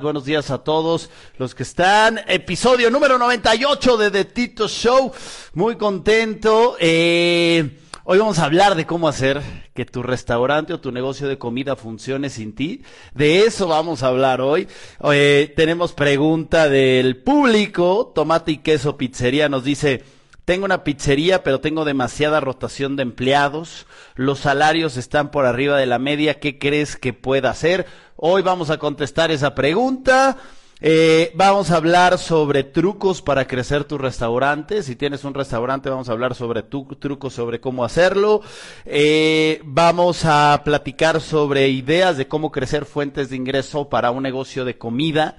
Buenos días a todos los que están. Episodio número 98 de The Tito Show. Muy contento. Eh, hoy vamos a hablar de cómo hacer que tu restaurante o tu negocio de comida funcione sin ti. De eso vamos a hablar hoy. Eh, tenemos pregunta del público. Tomate y queso pizzería nos dice, tengo una pizzería, pero tengo demasiada rotación de empleados. Los salarios están por arriba de la media. ¿Qué crees que pueda hacer? Hoy vamos a contestar esa pregunta. Eh, vamos a hablar sobre trucos para crecer tu restaurante. Si tienes un restaurante, vamos a hablar sobre tu, trucos sobre cómo hacerlo. Eh, vamos a platicar sobre ideas de cómo crecer fuentes de ingreso para un negocio de comida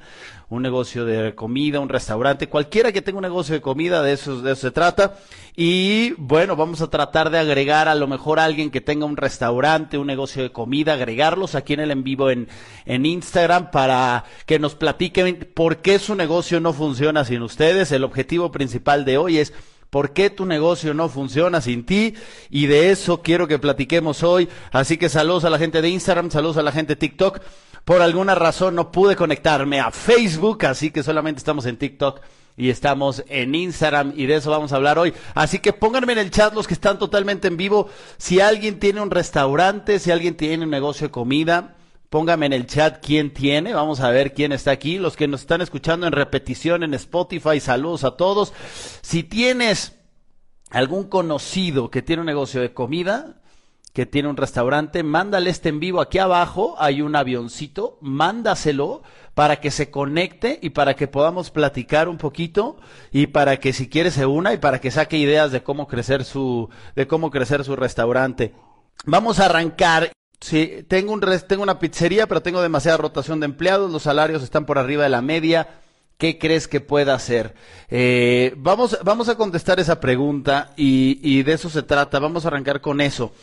un negocio de comida, un restaurante, cualquiera que tenga un negocio de comida, de eso, de eso se trata. Y bueno, vamos a tratar de agregar a lo mejor a alguien que tenga un restaurante, un negocio de comida, agregarlos aquí en el en vivo en, en Instagram para que nos platiquen por qué su negocio no funciona sin ustedes. El objetivo principal de hoy es ¿Por qué tu negocio no funciona sin ti? Y de eso quiero que platiquemos hoy. Así que saludos a la gente de Instagram, saludos a la gente de TikTok. Por alguna razón no pude conectarme a Facebook, así que solamente estamos en TikTok y estamos en Instagram y de eso vamos a hablar hoy. Así que pónganme en el chat los que están totalmente en vivo. Si alguien tiene un restaurante, si alguien tiene un negocio de comida, póngame en el chat quién tiene. Vamos a ver quién está aquí. Los que nos están escuchando en repetición en Spotify, saludos a todos. Si tienes algún conocido que tiene un negocio de comida, que tiene un restaurante, mándale este en vivo aquí abajo, hay un avioncito, mándaselo para que se conecte y para que podamos platicar un poquito y para que si quiere se una y para que saque ideas de cómo crecer su de cómo crecer su restaurante. Vamos a arrancar. Sí, tengo un tengo una pizzería, pero tengo demasiada rotación de empleados, los salarios están por arriba de la media. ¿Qué crees que pueda hacer? Eh, vamos, vamos a contestar esa pregunta y, y de eso se trata. Vamos a arrancar con eso.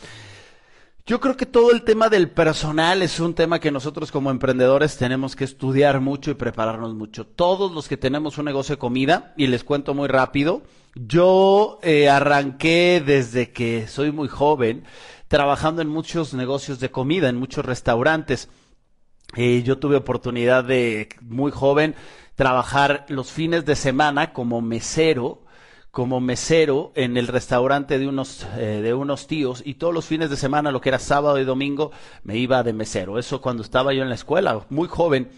Yo creo que todo el tema del personal es un tema que nosotros como emprendedores tenemos que estudiar mucho y prepararnos mucho. Todos los que tenemos un negocio de comida, y les cuento muy rápido, yo eh, arranqué desde que soy muy joven trabajando en muchos negocios de comida, en muchos restaurantes. Eh, yo tuve oportunidad de, muy joven, trabajar los fines de semana como mesero como mesero en el restaurante de unos, eh, de unos tíos y todos los fines de semana, lo que era sábado y domingo, me iba de mesero. Eso cuando estaba yo en la escuela, muy joven.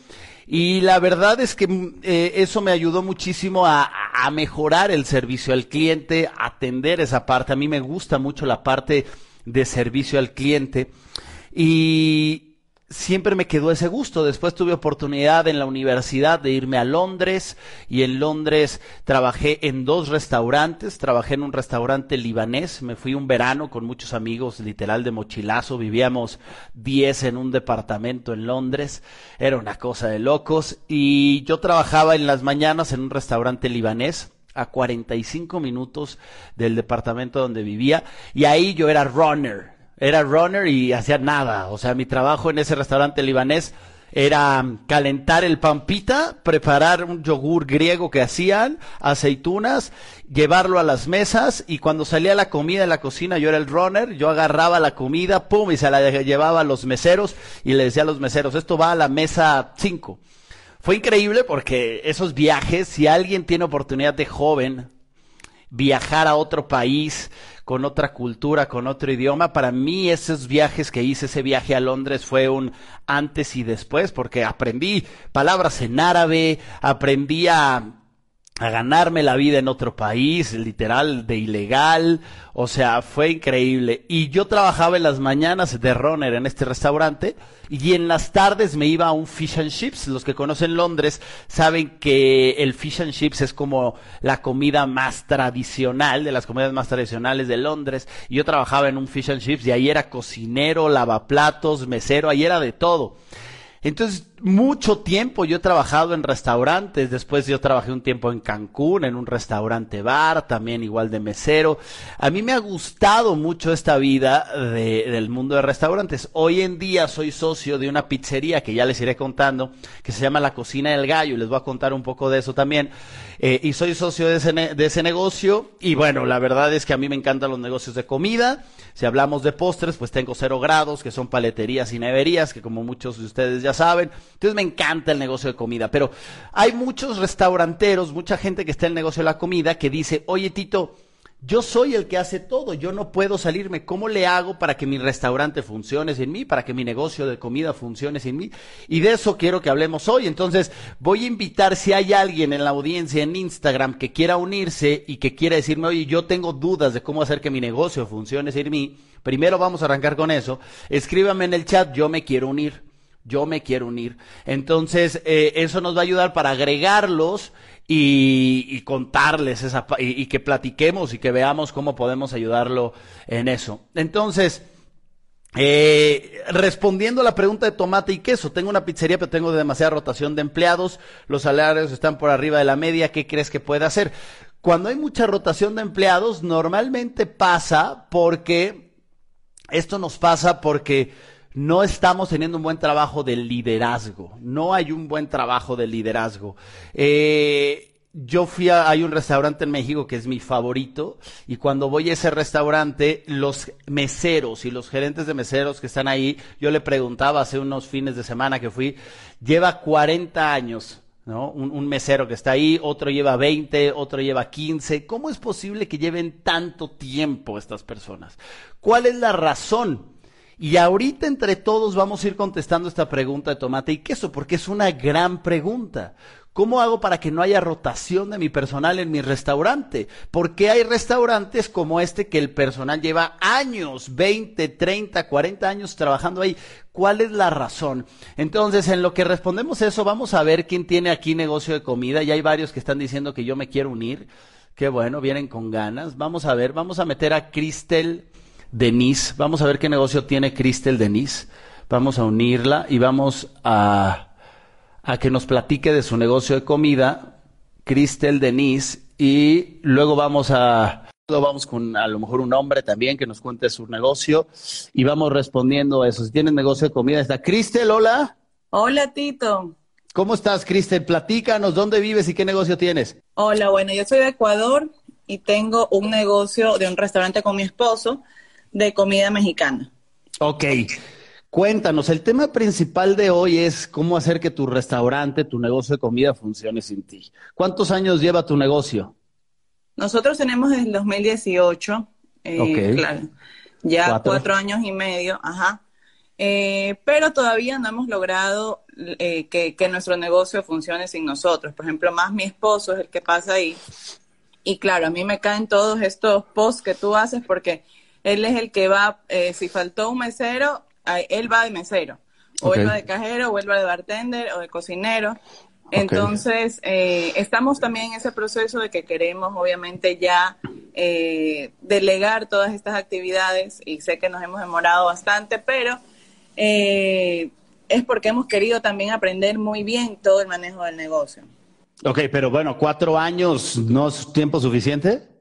Y la verdad es que mm, eh, eso me ayudó muchísimo a, a, mejorar el servicio al cliente, atender esa parte. A mí me gusta mucho la parte de servicio al cliente. Y, siempre me quedó ese gusto. Después tuve oportunidad en la universidad de irme a Londres y en Londres trabajé en dos restaurantes. Trabajé en un restaurante libanés. Me fui un verano con muchos amigos, literal de mochilazo. Vivíamos 10 en un departamento en Londres. Era una cosa de locos. Y yo trabajaba en las mañanas en un restaurante libanés a 45 minutos del departamento donde vivía y ahí yo era runner era runner y hacía nada. O sea, mi trabajo en ese restaurante libanés era calentar el pampita, preparar un yogur griego que hacían, aceitunas, llevarlo a las mesas y cuando salía la comida en la cocina yo era el runner, yo agarraba la comida, pum, y se la llevaba a los meseros y le decía a los meseros, esto va a la mesa 5. Fue increíble porque esos viajes, si alguien tiene oportunidad de joven viajar a otro país, con otra cultura, con otro idioma. Para mí esos viajes que hice, ese viaje a Londres fue un antes y después, porque aprendí palabras en árabe, aprendí a a ganarme la vida en otro país, literal, de ilegal, o sea, fue increíble. Y yo trabajaba en las mañanas de runner en este restaurante y en las tardes me iba a un fish and chips. Los que conocen Londres saben que el fish and chips es como la comida más tradicional, de las comidas más tradicionales de Londres. Y yo trabajaba en un fish and chips y ahí era cocinero, lavaplatos, mesero, ahí era de todo. Entonces, mucho tiempo yo he trabajado en restaurantes, después yo trabajé un tiempo en Cancún, en un restaurante bar, también igual de mesero. A mí me ha gustado mucho esta vida del mundo de restaurantes. Hoy en día soy socio de una pizzería que ya les iré contando, que se llama La Cocina del Gallo, y les voy a contar un poco de eso también. Eh, y soy socio de ese, de ese negocio, y bueno, la verdad es que a mí me encantan los negocios de comida. Si hablamos de postres, pues tengo cero grados, que son paleterías y neverías, que como muchos de ustedes ya saben. Entonces me encanta el negocio de comida, pero hay muchos restauranteros, mucha gente que está en el negocio de la comida que dice, oye Tito, yo soy el que hace todo, yo no puedo salirme. ¿Cómo le hago para que mi restaurante funcione sin mí, para que mi negocio de comida funcione sin mí? Y de eso quiero que hablemos hoy. Entonces, voy a invitar si hay alguien en la audiencia en Instagram que quiera unirse y que quiera decirme, oye, yo tengo dudas de cómo hacer que mi negocio funcione sin mí. Primero vamos a arrancar con eso. Escríbame en el chat, yo me quiero unir yo me quiero unir. Entonces, eh, eso nos va a ayudar para agregarlos y, contarles esa, y, que platiquemos y que veamos cómo podemos ayudarlo en eso. Entonces, eh, respondiendo a la pregunta de tomate y queso, tengo una pizzería pero tengo demasiada rotación de empleados, los salarios están por arriba de la media, ¿qué crees que puede hacer? Cuando hay mucha rotación de empleados, normalmente pasa porque, esto nos pasa porque no estamos teniendo un buen trabajo de liderazgo. No hay un buen trabajo de liderazgo. Eh, yo fui a, hay un restaurante en México que es mi favorito y cuando voy a ese restaurante, los meseros y los gerentes de meseros que están ahí, yo le preguntaba hace unos fines de semana que fui, lleva 40 años. ¿No? Un, un, mesero que está ahí, otro lleva 20, otro lleva 15. ¿Cómo es posible que lleven tanto tiempo estas personas? ¿Cuál es la razón? Y ahorita entre todos vamos a ir contestando esta pregunta de tomate y queso, porque es una gran pregunta. ¿Cómo hago para que no haya rotación de mi personal en mi restaurante? Porque hay restaurantes como este que el personal lleva años, 20, 30, 40 años trabajando ahí. ¿Cuál es la razón? Entonces, en lo que respondemos eso, vamos a ver quién tiene aquí negocio de comida. Y hay varios que están diciendo que yo me quiero unir. Qué bueno, vienen con ganas. Vamos a ver, vamos a meter a Cristel Denise. Vamos a ver qué negocio tiene Cristel Denise. Vamos a unirla y vamos a, a que nos platique de su negocio de comida, Cristel Denise, y luego vamos a vamos con a lo mejor un hombre también que nos cuente su negocio y vamos respondiendo a eso. Si tienes negocio de comida, está Cristel, hola. Hola, Tito. ¿Cómo estás, Cristel? Platícanos, ¿dónde vives y qué negocio tienes? Hola, bueno, yo soy de Ecuador y tengo un negocio de un restaurante con mi esposo de comida mexicana. Ok. Cuéntanos, el tema principal de hoy es cómo hacer que tu restaurante, tu negocio de comida funcione sin ti. ¿Cuántos años lleva tu negocio? Nosotros tenemos desde el 2018, eh, claro, ya ¿Cuatro? años y medio, ajá. Eh, pero todavía no hemos logrado eh, que, que, nuestro negocio funcione sin nosotros. Por ejemplo, más mi esposo es el que pasa ahí. Y claro, a mí me caen todos estos posts que tú haces porque él es el que va, eh, si faltó un mesero, él va de mesero, o él va de cajero, o él va de bartender, o de cocinero. Entonces, eh, estamos también en ese proceso de que queremos, obviamente, ya eh, delegar todas estas actividades y sé que nos hemos demorado bastante, pero es porque hemos querido también aprender muy bien todo el manejo del negocio. Ok, pero bueno, cuatro años no es tiempo suficiente.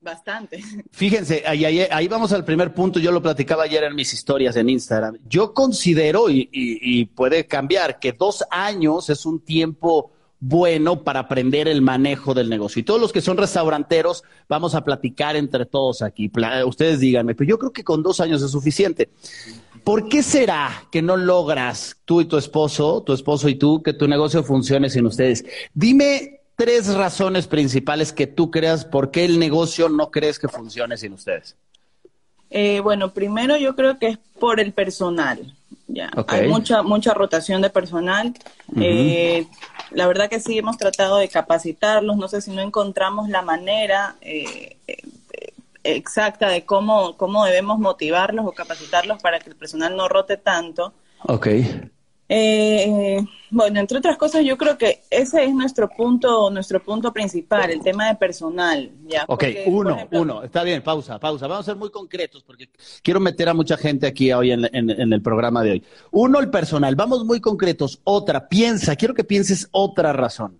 Bastante. Fíjense, ahí, vamos al primer punto, yo lo platicaba ayer en mis historias en Instagram. Yo considero, y, puede cambiar, que dos años es un tiempo bueno para aprender el manejo del negocio. Y todos los que son restauranteros, vamos a platicar entre todos aquí. Ustedes díganme, pero yo creo que con dos años es suficiente. ¿Por qué será que no logras tú y tu esposo, tu esposo y tú, que tu negocio funcione sin ustedes? Dime tres razones principales que tú creas por qué el negocio no crees que funcione sin ustedes. Eh, bueno, primero yo creo que es por el personal. Ya, hay mucha mucha rotación de personal. Eh, la verdad que sí hemos tratado de capacitarlos. No sé si no encontramos la manera eh, exacta de cómo cómo debemos motivarlos o capacitarlos para que el personal no rote tanto. Okay. Eh, bueno, entre otras cosas, yo creo que ese es nuestro punto, nuestro punto principal, el tema de personal. ¿ya? Ok, uno, uno, está bien, pausa, pausa. Vamos a ser muy concretos porque quiero meter a mucha gente aquí hoy en, en el programa de hoy. Uno, el personal. Vamos muy concretos. Otra, piensa, quiero que pienses otra razón.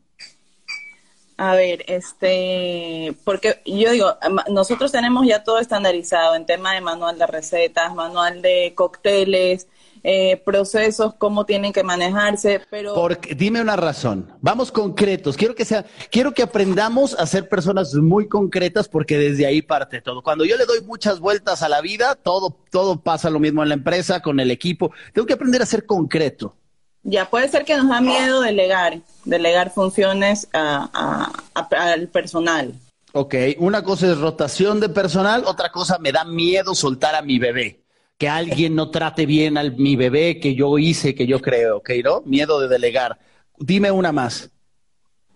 A ver, este, porque yo digo, nosotros tenemos ya todo estandarizado en tema de manual de recetas, manual de cócteles, eh, procesos, cómo tienen que manejarse, pero... Porque, dime una razón, vamos concretos, quiero que sea, quiero que aprendamos a ser personas muy concretas porque desde ahí parte todo. Cuando yo le doy muchas vueltas a la vida, todo, todo pasa lo mismo en la empresa, con el equipo, tengo que aprender a ser concreto. Ya puede ser que nos da miedo delegar, delegar funciones al personal. Ok, una cosa es rotación de personal, otra cosa me da miedo soltar a mi bebé. Que alguien no trate bien a mi bebé que yo hice, que yo creo, ¿ok? ¿No? Miedo de delegar. Dime una más.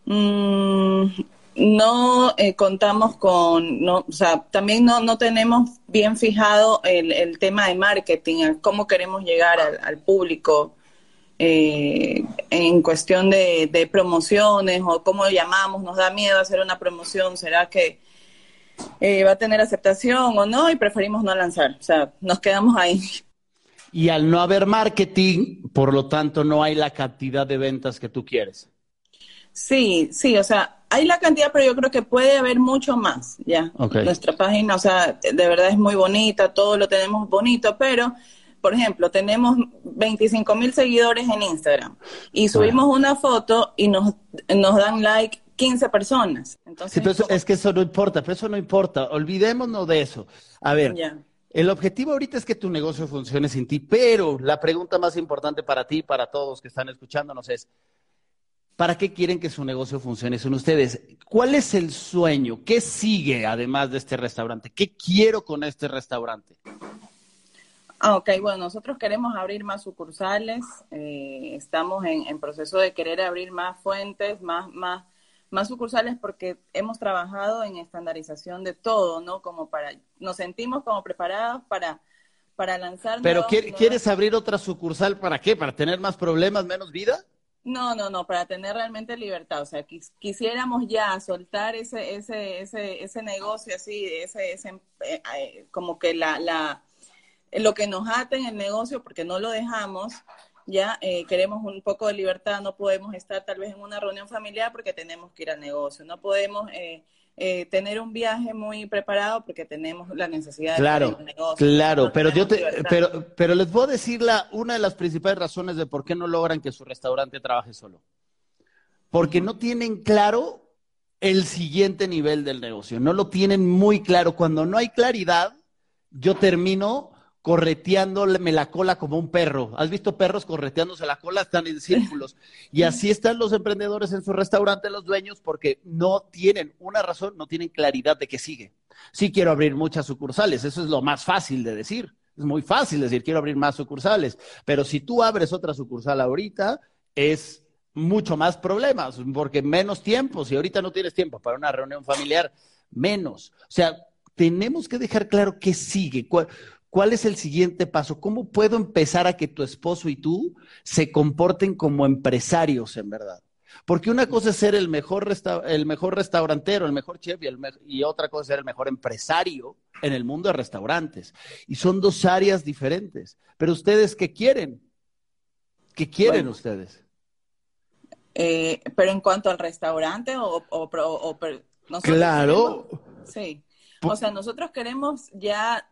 Mm, no eh, contamos con, no, o sea, también no, no tenemos bien fijado el, el tema de marketing, cómo queremos llegar al, público eh, en cuestión de, de, promociones o cómo llamamos, nos da miedo hacer una promoción, ¿será que eh, va a tener aceptación o no? Y preferimos no lanzar, o sea, nos quedamos ahí. Y al no haber marketing, por lo tanto, no hay la cantidad de ventas que tú quieres. Sí, sí, o sea, hay la cantidad, pero yo creo que puede haber mucho más, ya. Nuestra página, o sea, de verdad es muy bonita, todo lo tenemos bonito, pero, por ejemplo, tenemos 25 mil seguidores en Instagram y subimos una foto y nos, nos dan like 15 personas. Entonces, sí, pero es que eso no importa, pero eso no importa, olvidémonos de eso. A ver, el objetivo ahorita es que tu negocio funcione sin ti, pero la pregunta más importante para ti, para todos que están escuchándonos es, ¿Para qué quieren que su negocio funcione? Son ustedes. ¿Cuál es el sueño? ¿Qué sigue además de este restaurante? ¿Qué quiero con este restaurante? Ah, ok, bueno, nosotros queremos abrir más sucursales. Eh, estamos en, proceso de querer abrir más fuentes, más, más, más sucursales porque hemos trabajado en estandarización de todo, ¿no? Como para, nos sentimos como preparados para, para lanzar. Pero ¿quieres abrir otra sucursal para qué? ¿Para tener más problemas, menos vida? No, no, no, para tener realmente libertad. O sea, quisiéramos ya soltar ese, ese, ese, ese negocio así, ese, ese eh, eh, como que la, la, lo que nos ata en el negocio, porque no lo dejamos, ya eh, queremos un poco de libertad, no podemos estar tal vez en una reunión familiar porque tenemos que ir al negocio, no podemos eh, eh, tener un viaje muy preparado porque tenemos la necesidad claro, de negocio. Claro, pero yo te, pero, pero les voy a decir la, una de las principales razones de por qué no logran que su restaurante trabaje solo. Porque no tienen claro el siguiente nivel del negocio, no lo tienen muy claro. Cuando no hay claridad, yo termino correteándome la cola como un perro. ¿Has visto perros correteándose la cola? Están en círculos. Y así están los emprendedores en su restaurante, los dueños, porque no tienen una razón, no tienen claridad de qué sigue. Sí quiero abrir muchas sucursales, eso es lo más fácil de decir. Es muy fácil decir, quiero abrir más sucursales, pero si tú abres otra sucursal ahorita, es mucho más problemas, porque menos tiempo, si ahorita no tienes tiempo para una reunión familiar, menos. O sea, tenemos que dejar claro qué sigue. ¿Cuál es el siguiente paso? ¿Cómo puedo empezar a que tu esposo y tú se comporten como empresarios en verdad? Porque una cosa es ser el mejor, el mejor restaurantero, el mejor chef, y, y, otra cosa es ser el mejor empresario en el mundo de restaurantes. Y son dos áreas diferentes. Pero ustedes, ¿qué quieren? ¿Qué quieren ustedes? Eh, pero en cuanto al restaurante o... o, claro. sí. O sea, nosotros queremos ya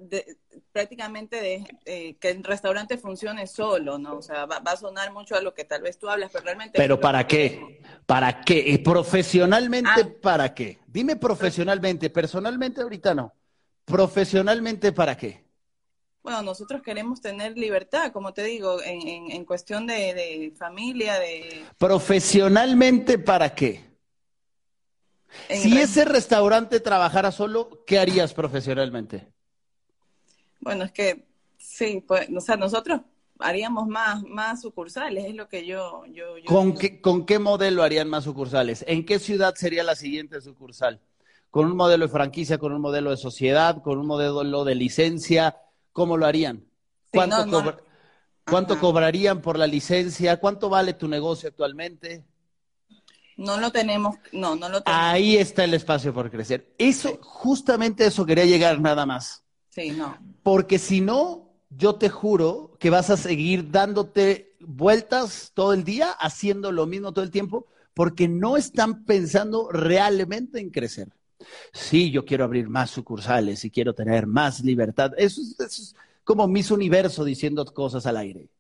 prácticamente de, eh, que el restaurante funcione solo, ¿no? O sea, va, a sonar mucho a lo que tal vez tú hablas, pero realmente... ¿Pero para qué? ¿Para qué? ¿Profesionalmente ah. para qué? Dime profesionalmente, personalmente ahorita no. ¿Profesionalmente para qué? Bueno, nosotros queremos tener libertad, como te digo, en, en, cuestión de, de familia, de... ¿Profesionalmente para qué? Si ese restaurante trabajara solo, ¿qué harías profesionalmente? Bueno, es que sí, pues, o sea, nosotros haríamos más, más sucursales, es lo que yo... yo, ¿Con, qué, ¿Con qué modelo harían más sucursales? ¿En qué ciudad sería la siguiente sucursal? ¿Con un modelo de franquicia, con un modelo de sociedad, con un modelo de licencia? ¿Cómo lo harían? ¿Cuánto, ¿cuánto cobrarían por la licencia? ¿Cuánto vale tu negocio actualmente? No lo tenemos, no, no lo tenemos. Ahí está el espacio por crecer. Eso, justamente eso quería llegar nada más. Sí, no. Porque si no, yo te juro que vas a seguir dándote vueltas todo el día, haciendo lo mismo todo el tiempo, porque no están pensando realmente en crecer. Sí, yo quiero abrir más sucursales y quiero tener más libertad. Eso, eso es como mis universo diciendo cosas al aire.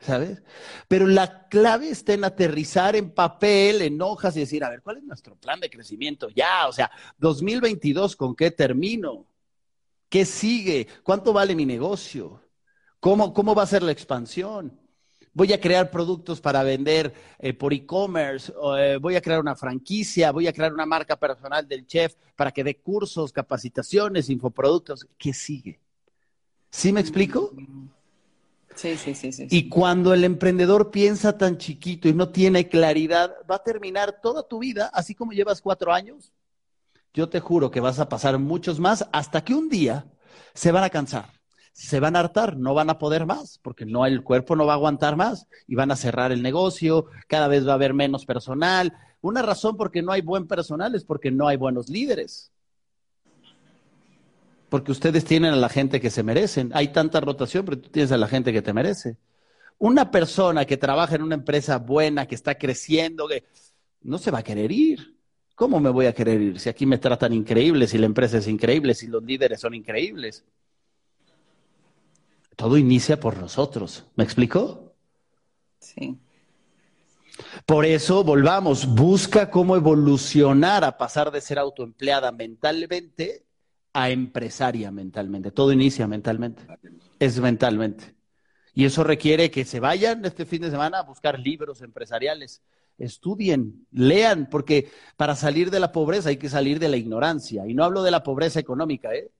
¿Sabes? Pero la clave está en aterrizar en papel, en hojas y decir, a ver, ¿cuál es nuestro plan de crecimiento? Ya, o sea, 2022, ¿con qué termino? ¿Qué sigue? ¿Cuánto vale mi negocio? ¿Cómo, cómo va a ser la expansión? voy a crear productos para vender eh, por e-commerce, eh, voy a crear una franquicia, voy a crear una marca personal del chef para que dé cursos, capacitaciones, infoproductos. ¿Qué sigue? ¿Sí me explico? Sí, sí, sí, sí. Y cuando el emprendedor piensa tan chiquito y no tiene claridad, va a terminar toda tu vida, así como llevas cuatro años. Yo te juro que vas a pasar muchos más hasta que un día se van a cansar se van a hartar, no van a poder más, porque no el cuerpo no va a aguantar más y van a cerrar el negocio, cada vez va a haber menos personal. Una razón porque no hay buen personal es porque no hay buenos líderes. Porque ustedes tienen a la gente que se merecen. Hay tanta rotación, pero tú tienes a la gente que te merece. Una persona que trabaja en una empresa buena, que está creciendo, que no se va a querer ir. ¿Cómo me voy a querer ir si aquí me tratan increíble, si la empresa es increíble, si los líderes son increíbles? Todo inicia por nosotros. ¿Me explico? Sí. Por eso, volvamos, busca cómo evolucionar a pasar de ser autoempleada mentalmente a empresaria mentalmente. Todo inicia mentalmente. Es mentalmente. Y eso requiere que se vayan este fin de semana a buscar libros empresariales. Estudien, lean, porque para salir de la pobreza hay que salir de la ignorancia. Y no hablo de la pobreza económica, ¿eh?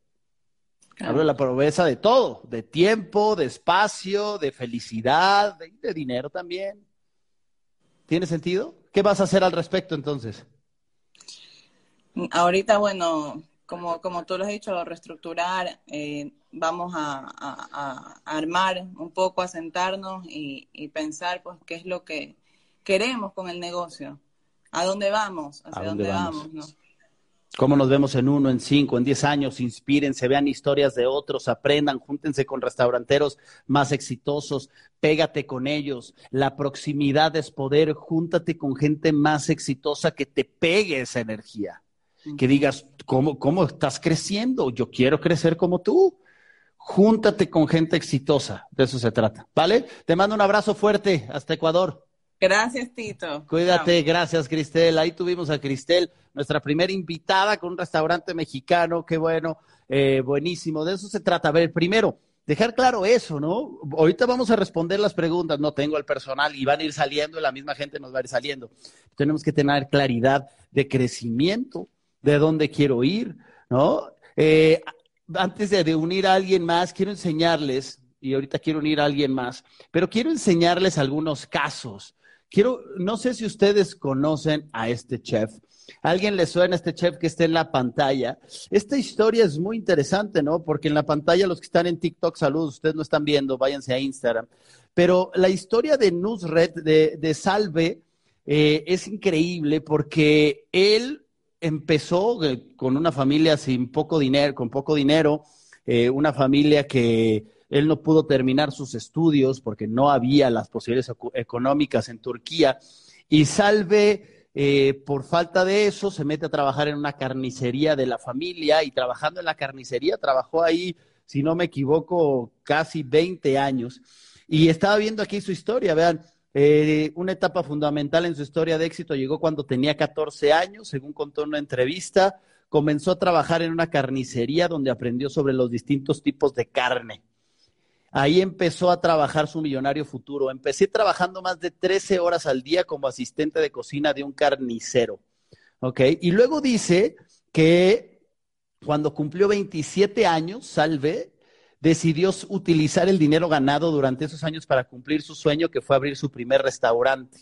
Hablo de la pobreza de todo, de tiempo, de espacio, de felicidad, de, dinero también. ¿Tiene sentido? ¿Qué vas a hacer al respecto entonces? Ahorita, bueno, como, como tú lo has dicho, reestructurar, eh, vamos a, armar un poco, a sentarnos y, y, pensar pues qué es lo que queremos con el negocio, a dónde vamos, hacia dónde, vamos, ¿no? cómo nos vemos en uno, en cinco, en diez años, inspírense, vean historias de otros, aprendan, júntense con restauranteros más exitosos, pégate con ellos. La proximidad es poder, júntate con gente más exitosa que te pegue esa energía. Que digas, ¿cómo, cómo estás creciendo? Yo quiero crecer como tú. Júntate con gente exitosa, de eso se trata. ¿Vale? Te mando un abrazo fuerte hasta Ecuador. Gracias, Tito. Cuídate, gracias, Cristel. Ahí tuvimos a Cristel, nuestra primera invitada con un restaurante mexicano. Qué bueno, eh, buenísimo. De eso se trata. A ver, primero, dejar claro eso, ¿no? Ahorita vamos a responder las preguntas. No tengo el personal y van a ir saliendo, la misma gente nos va a ir saliendo. Tenemos que tener claridad de crecimiento, de dónde quiero ir, ¿no? Eh, antes de unir a alguien más, quiero enseñarles, y ahorita quiero unir a alguien más, pero quiero enseñarles algunos casos Quiero, no sé si ustedes conocen a este chef. alguien le suena a este chef que está en la pantalla? Esta historia es muy interesante, ¿no? Porque en la pantalla, los que están en TikTok, saludos, ustedes no están viendo, váyanse a Instagram. Pero la historia de Nusret, de, Salve, eh, es increíble porque él empezó eh, con una familia sin poco dinero, con poco dinero, eh, una familia que él no pudo terminar sus estudios porque no había las posibilidades económicas en Turquía. Y Salve, eh, por falta de eso, se mete a trabajar en una carnicería de la familia y trabajando en la carnicería, trabajó ahí, si no me equivoco, casi 20 años. Y estaba viendo aquí su historia, vean, eh, una etapa fundamental en su historia de éxito llegó cuando tenía 14 años, según contó en una entrevista. Comenzó a trabajar en una carnicería donde aprendió sobre los distintos tipos de carne. Ahí empezó a trabajar su millonario futuro. Empecé trabajando más de 13 horas al día como asistente de cocina de un carnicero. ¿Ok? Y luego dice que cuando cumplió 27 años, Salve decidió utilizar el dinero ganado durante esos años para cumplir su sueño, que fue abrir su primer restaurante.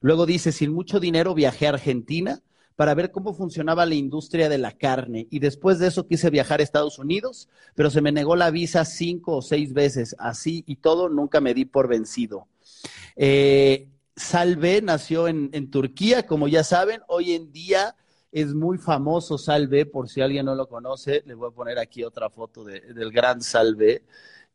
Luego dice, sin mucho dinero viajé a Argentina para ver cómo funcionaba la industria de la carne. Y después de eso quise viajar a Estados Unidos, pero se me negó la visa cinco o seis veces. Así y todo, nunca me di por vencido. Eh, Salve nació en, Turquía, como ya saben, hoy en día es muy famoso Salve, por si alguien no lo conoce, le voy a poner aquí otra foto del gran Salve.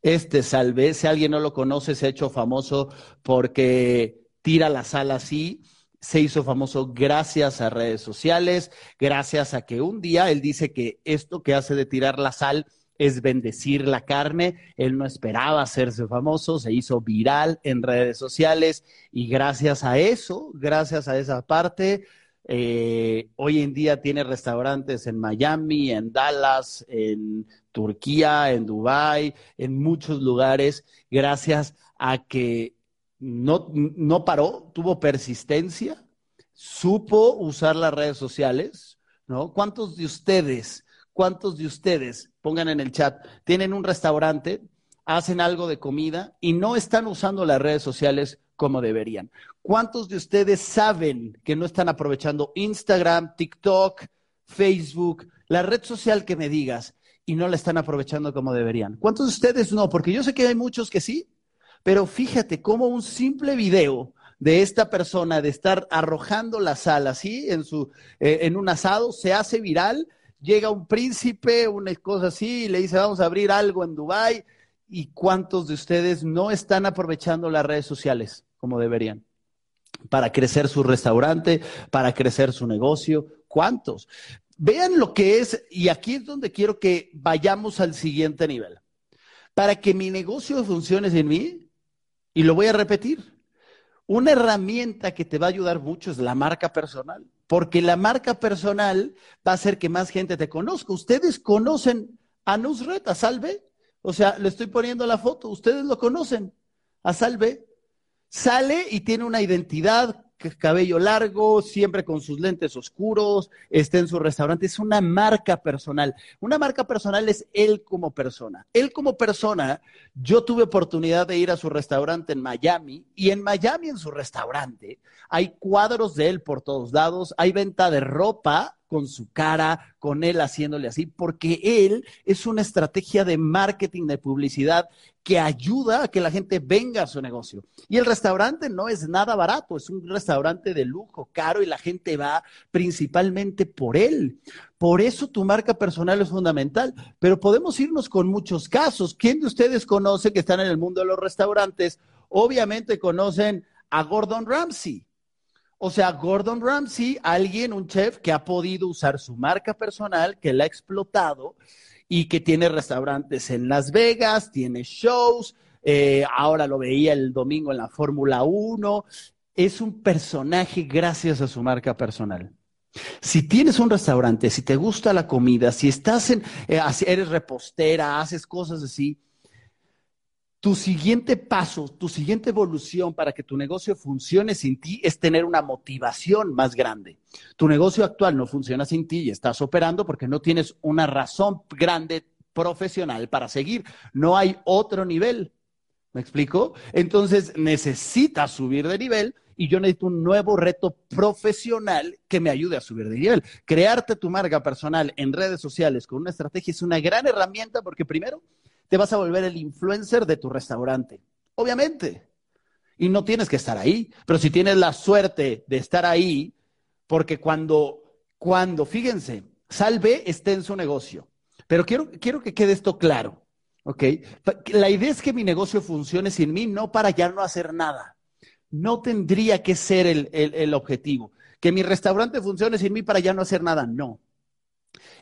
Este Salve, si alguien no lo conoce, se ha hecho famoso porque tira la sal así se hizo famoso gracias a redes sociales, gracias a que un día él dice que esto que hace de tirar la sal es bendecir la carne. Él no esperaba hacerse famoso, se hizo viral en redes sociales y gracias a eso, gracias a esa parte, eh, hoy en día tiene restaurantes en Miami, en Dallas, en Turquía, en Dubái, en muchos lugares, gracias a que no, no paró, tuvo persistencia, supo usar las redes sociales, ¿no? ¿Cuántos de ustedes, cuántos de ustedes, pongan en el chat, tienen un restaurante, hacen algo de comida y no están usando las redes sociales como deberían? ¿Cuántos de ustedes saben que no están aprovechando Instagram, TikTok, Facebook, la red social que me digas y no la están aprovechando como deberían? ¿Cuántos de ustedes no? Porque yo sé que hay muchos que sí, pero fíjate cómo un simple video de esta persona de estar arrojando la sal así en, su, eh, en un asado se hace viral, llega un príncipe, una cosa así, y le dice vamos a abrir algo en Dubái. ¿Y cuántos de ustedes no están aprovechando las redes sociales como deberían? Para crecer su restaurante, para crecer su negocio. ¿Cuántos? Vean lo que es, y aquí es donde quiero que vayamos al siguiente nivel. Para que mi negocio funcione sin mí, y lo voy a repetir. Una herramienta que te va a ayudar mucho es la marca personal, porque la marca personal va a hacer que más gente te conozca. Ustedes conocen a Nusret, a Salve, o sea, le estoy poniendo la foto, ustedes lo conocen, a Salve. Sale y tiene una identidad cabello largo, siempre con sus lentes oscuros, está en su restaurante, es una marca personal. Una marca personal es él como persona. Él como persona, yo tuve oportunidad de ir a su restaurante en Miami y en Miami en su restaurante hay cuadros de él por todos lados, hay venta de ropa con su cara, con él haciéndole así, porque él es una estrategia de marketing, de publicidad que ayuda a que la gente venga a su negocio. Y el restaurante no es nada barato, es un restaurante de lujo, caro, y la gente va principalmente por él. Por eso tu marca personal es fundamental, pero podemos irnos con muchos casos. ¿Quién de ustedes conoce que están en el mundo de los restaurantes? Obviamente conocen a Gordon Ramsay. O sea, Gordon Ramsay, alguien, un chef que ha podido usar su marca personal, que la ha explotado y que tiene restaurantes en Las Vegas, tiene shows, eh, ahora lo veía el domingo en la Fórmula 1. Es un personaje gracias a su marca personal. Si tienes un restaurante, si te gusta la comida, si estás en, eh, eres repostera, haces cosas así, tu siguiente paso, tu siguiente evolución para que tu negocio funcione sin ti es tener una motivación más grande. Tu negocio actual no funciona sin ti y estás operando porque no tienes una razón grande profesional para seguir. No hay otro nivel. ¿Me explico? Entonces necesitas subir de nivel y yo necesito un nuevo reto profesional que me ayude a subir de nivel. Crearte tu marca personal en redes sociales con una estrategia es una gran herramienta porque primero te vas a volver el influencer de tu restaurante. Obviamente. Y no tienes que estar ahí, pero si tienes la suerte de estar ahí, porque cuando, cuando, fíjense, Salve está en su negocio, pero quiero, quiero que quede esto claro, ¿ok? La idea es que mi negocio funcione sin mí, no para ya no hacer nada. No tendría que ser el, el objetivo. Que mi restaurante funcione sin mí para ya no hacer nada, no.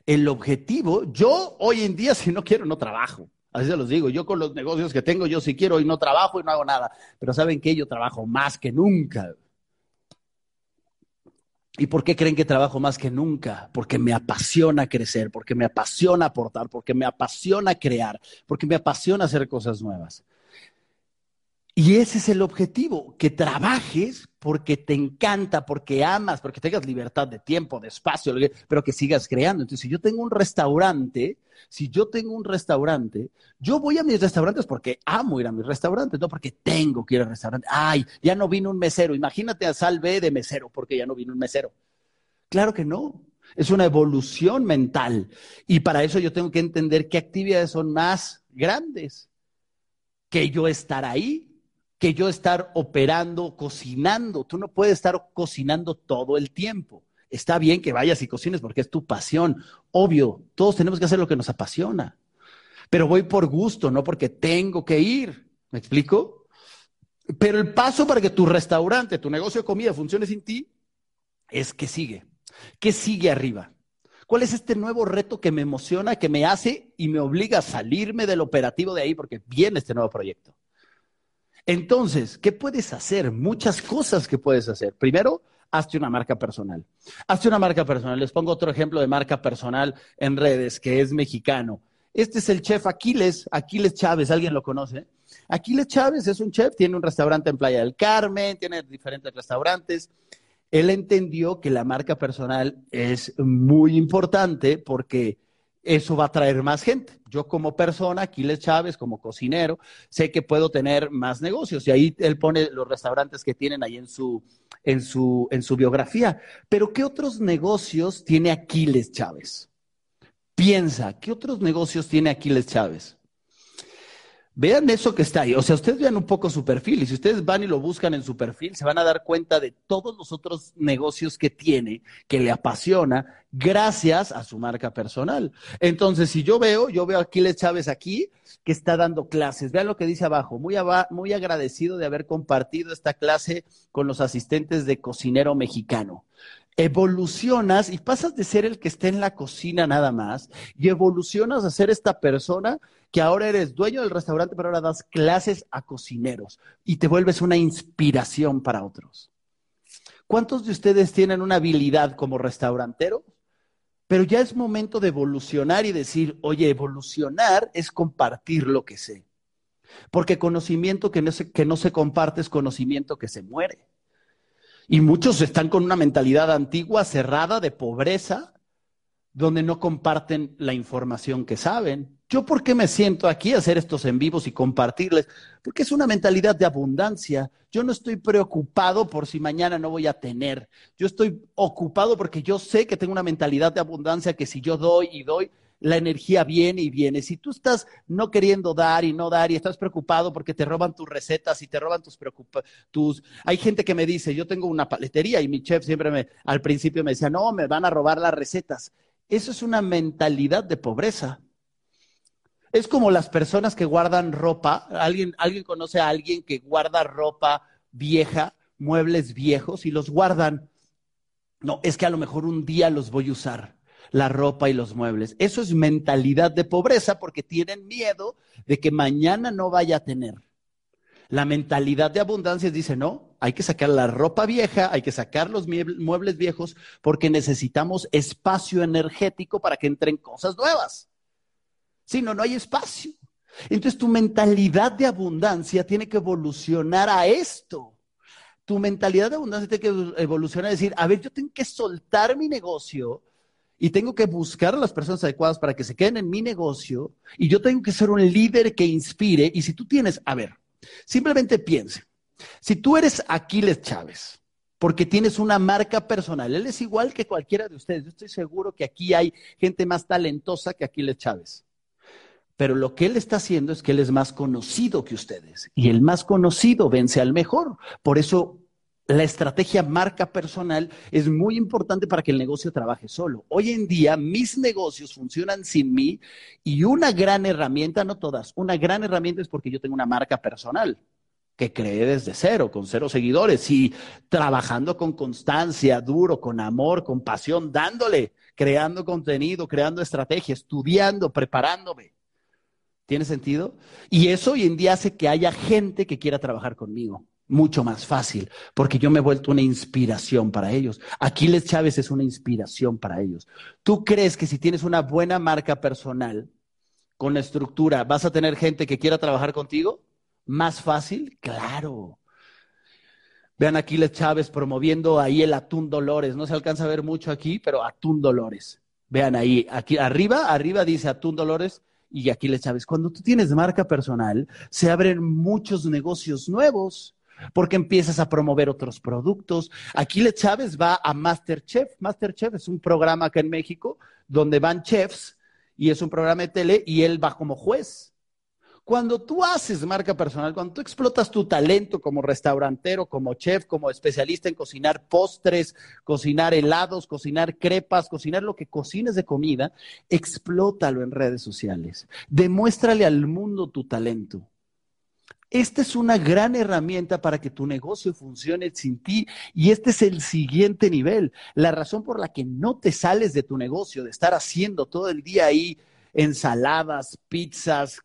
El objetivo, yo hoy en día si no quiero, no trabajo. Así se los digo, yo con los negocios que tengo, yo si quiero y no trabajo y no hago nada, pero saben que yo trabajo más que nunca. ¿Y por qué creen que trabajo más que nunca? Porque me apasiona crecer, porque me apasiona aportar, porque me apasiona crear, porque me apasiona hacer cosas nuevas. Y ese es el objetivo, que trabajes porque te encanta, porque amas, porque tengas libertad de tiempo, de espacio, pero que sigas creando. Entonces, si yo tengo un restaurante, si yo tengo un restaurante, yo voy a mis restaurantes porque amo ir a mis restaurantes, no porque tengo que ir al restaurante. Ay, ya no vino un mesero. Imagínate a Salve de mesero porque ya no vino un mesero. Claro que no. Es una evolución mental. Y para eso yo tengo que entender qué actividades son más grandes que yo estar ahí que yo estar operando, cocinando. Tú no puedes estar cocinando todo el tiempo. Está bien que vayas y cocines porque es tu pasión. Obvio, todos tenemos que hacer lo que nos apasiona. Pero voy por gusto, no porque tengo que ir. ¿Me explico? Pero el paso para que tu restaurante, tu negocio de comida funcione sin ti es que sigue. ¿Qué sigue arriba? ¿Cuál es este nuevo reto que me emociona, que me hace y me obliga a salirme del operativo de ahí porque viene este nuevo proyecto? Entonces, ¿qué puedes hacer? Muchas cosas que puedes hacer. Primero, hazte una marca personal. Hazte una marca personal. Les pongo otro ejemplo de marca personal en redes, que es mexicano. Este es el chef Aquiles, Aquiles Chávez, ¿alguien lo conoce? Aquiles Chávez es un chef, tiene un restaurante en Playa del Carmen, tiene diferentes restaurantes. Él entendió que la marca personal es muy importante porque eso va a traer más gente. Yo como persona, Aquiles Chávez, como cocinero, sé que puedo tener más negocios. Y ahí él pone los restaurantes que tienen ahí en su, en su, en su biografía. Pero ¿qué otros negocios tiene Aquiles Chávez? Piensa, ¿qué otros negocios tiene Aquiles Chávez? Vean eso que está ahí. O sea, ustedes vean un poco su perfil y si ustedes van y lo buscan en su perfil, se van a dar cuenta de todos los otros negocios que tiene, que le apasiona, gracias a su marca personal. Entonces, si yo veo, yo veo a Aquiles Chávez aquí, que está dando clases. Vean lo que dice abajo. Muy, muy agradecido de haber compartido esta clase con los asistentes de cocinero mexicano evolucionas y pasas de ser el que esté en la cocina nada más y evolucionas a ser esta persona que ahora eres dueño del restaurante, pero ahora das clases a cocineros y te vuelves una inspiración para otros. ¿Cuántos de ustedes tienen una habilidad como restaurantero? Pero ya es momento de evolucionar y decir, oye, evolucionar es compartir lo que sé. Porque conocimiento que no se, que no se comparte es conocimiento que se muere. Y muchos están con una mentalidad antigua, cerrada, de pobreza, donde no comparten la información que saben. ¿Yo por qué me siento aquí a hacer estos en vivos y compartirles? Porque es una mentalidad de abundancia. Yo no estoy preocupado por si mañana no voy a tener. Yo estoy ocupado porque yo sé que tengo una mentalidad de abundancia que si yo doy y doy, la energía viene y viene. Si tú estás no queriendo dar y no dar y estás preocupado porque te roban tus recetas y te roban tus tus hay gente que me dice, yo tengo una paletería y mi chef siempre me al principio me decía, "No, me van a robar las recetas." Eso es una mentalidad de pobreza. Es como las personas que guardan ropa. ¿Alguien, alguien conoce a alguien que guarda ropa vieja, muebles viejos y los guardan? No, es que a lo mejor un día los voy a usar la ropa y los muebles. Eso es mentalidad de pobreza porque tienen miedo de que mañana no vaya a tener. La mentalidad de abundancia dice, no, hay que sacar la ropa vieja, hay que sacar los muebles viejos porque necesitamos espacio energético para que entren cosas nuevas. Si no, no hay espacio. Entonces tu mentalidad de abundancia tiene que evolucionar a esto. Tu mentalidad de abundancia tiene que evolucionar a decir, a ver, yo tengo que soltar mi negocio y tengo que buscar a las personas adecuadas para que se queden en mi negocio y yo tengo que ser un líder que inspire. Y si tú tienes, a ver, simplemente piense, si tú eres Aquiles Chávez, porque tienes una marca personal, él es igual que cualquiera de ustedes. Yo estoy seguro que aquí hay gente más talentosa que Aquiles Chávez. Pero lo que él está haciendo es que él es más conocido que ustedes. Y el más conocido vence al mejor. Por eso la estrategia marca personal es muy importante para que el negocio trabaje solo. Hoy en día mis negocios funcionan sin mí y una gran herramienta, no todas, una gran herramienta es porque yo tengo una marca personal que cree desde cero, con cero seguidores y trabajando con constancia, duro, con amor, con pasión, dándole, creando contenido, creando estrategia, estudiando, preparándome. ¿Tiene sentido? Y eso hoy en día hace que haya gente que quiera trabajar conmigo mucho más fácil, porque yo me he vuelto una inspiración para ellos. Aquiles Chávez es una inspiración para ellos. ¿Tú crees que si tienes una buena marca personal con estructura, vas a tener gente que quiera trabajar contigo? ¿Más fácil? Claro. Vean Aquiles Chávez promoviendo ahí el atún Dolores. No se alcanza a ver mucho aquí, pero atún Dolores. Vean ahí, aquí arriba, arriba dice atún Dolores y Aquiles Chávez. Cuando tú tienes marca personal, se abren muchos negocios nuevos porque empiezas a promover otros productos. Aquiles Chávez va a Masterchef. Masterchef es un programa acá en México donde van chefs y es un programa de tele y él va como juez. Cuando tú haces marca personal, cuando tú explotas tu talento como restaurantero, como chef, como especialista en cocinar postres, cocinar helados, cocinar crepas, cocinar lo que cocines de comida, explótalo en redes sociales. Demuéstrale al mundo tu talento. Esta es una gran herramienta para que tu negocio funcione sin ti y este es el siguiente nivel. La razón por la que no te sales de tu negocio, de estar haciendo todo el día ahí ensaladas, pizzas,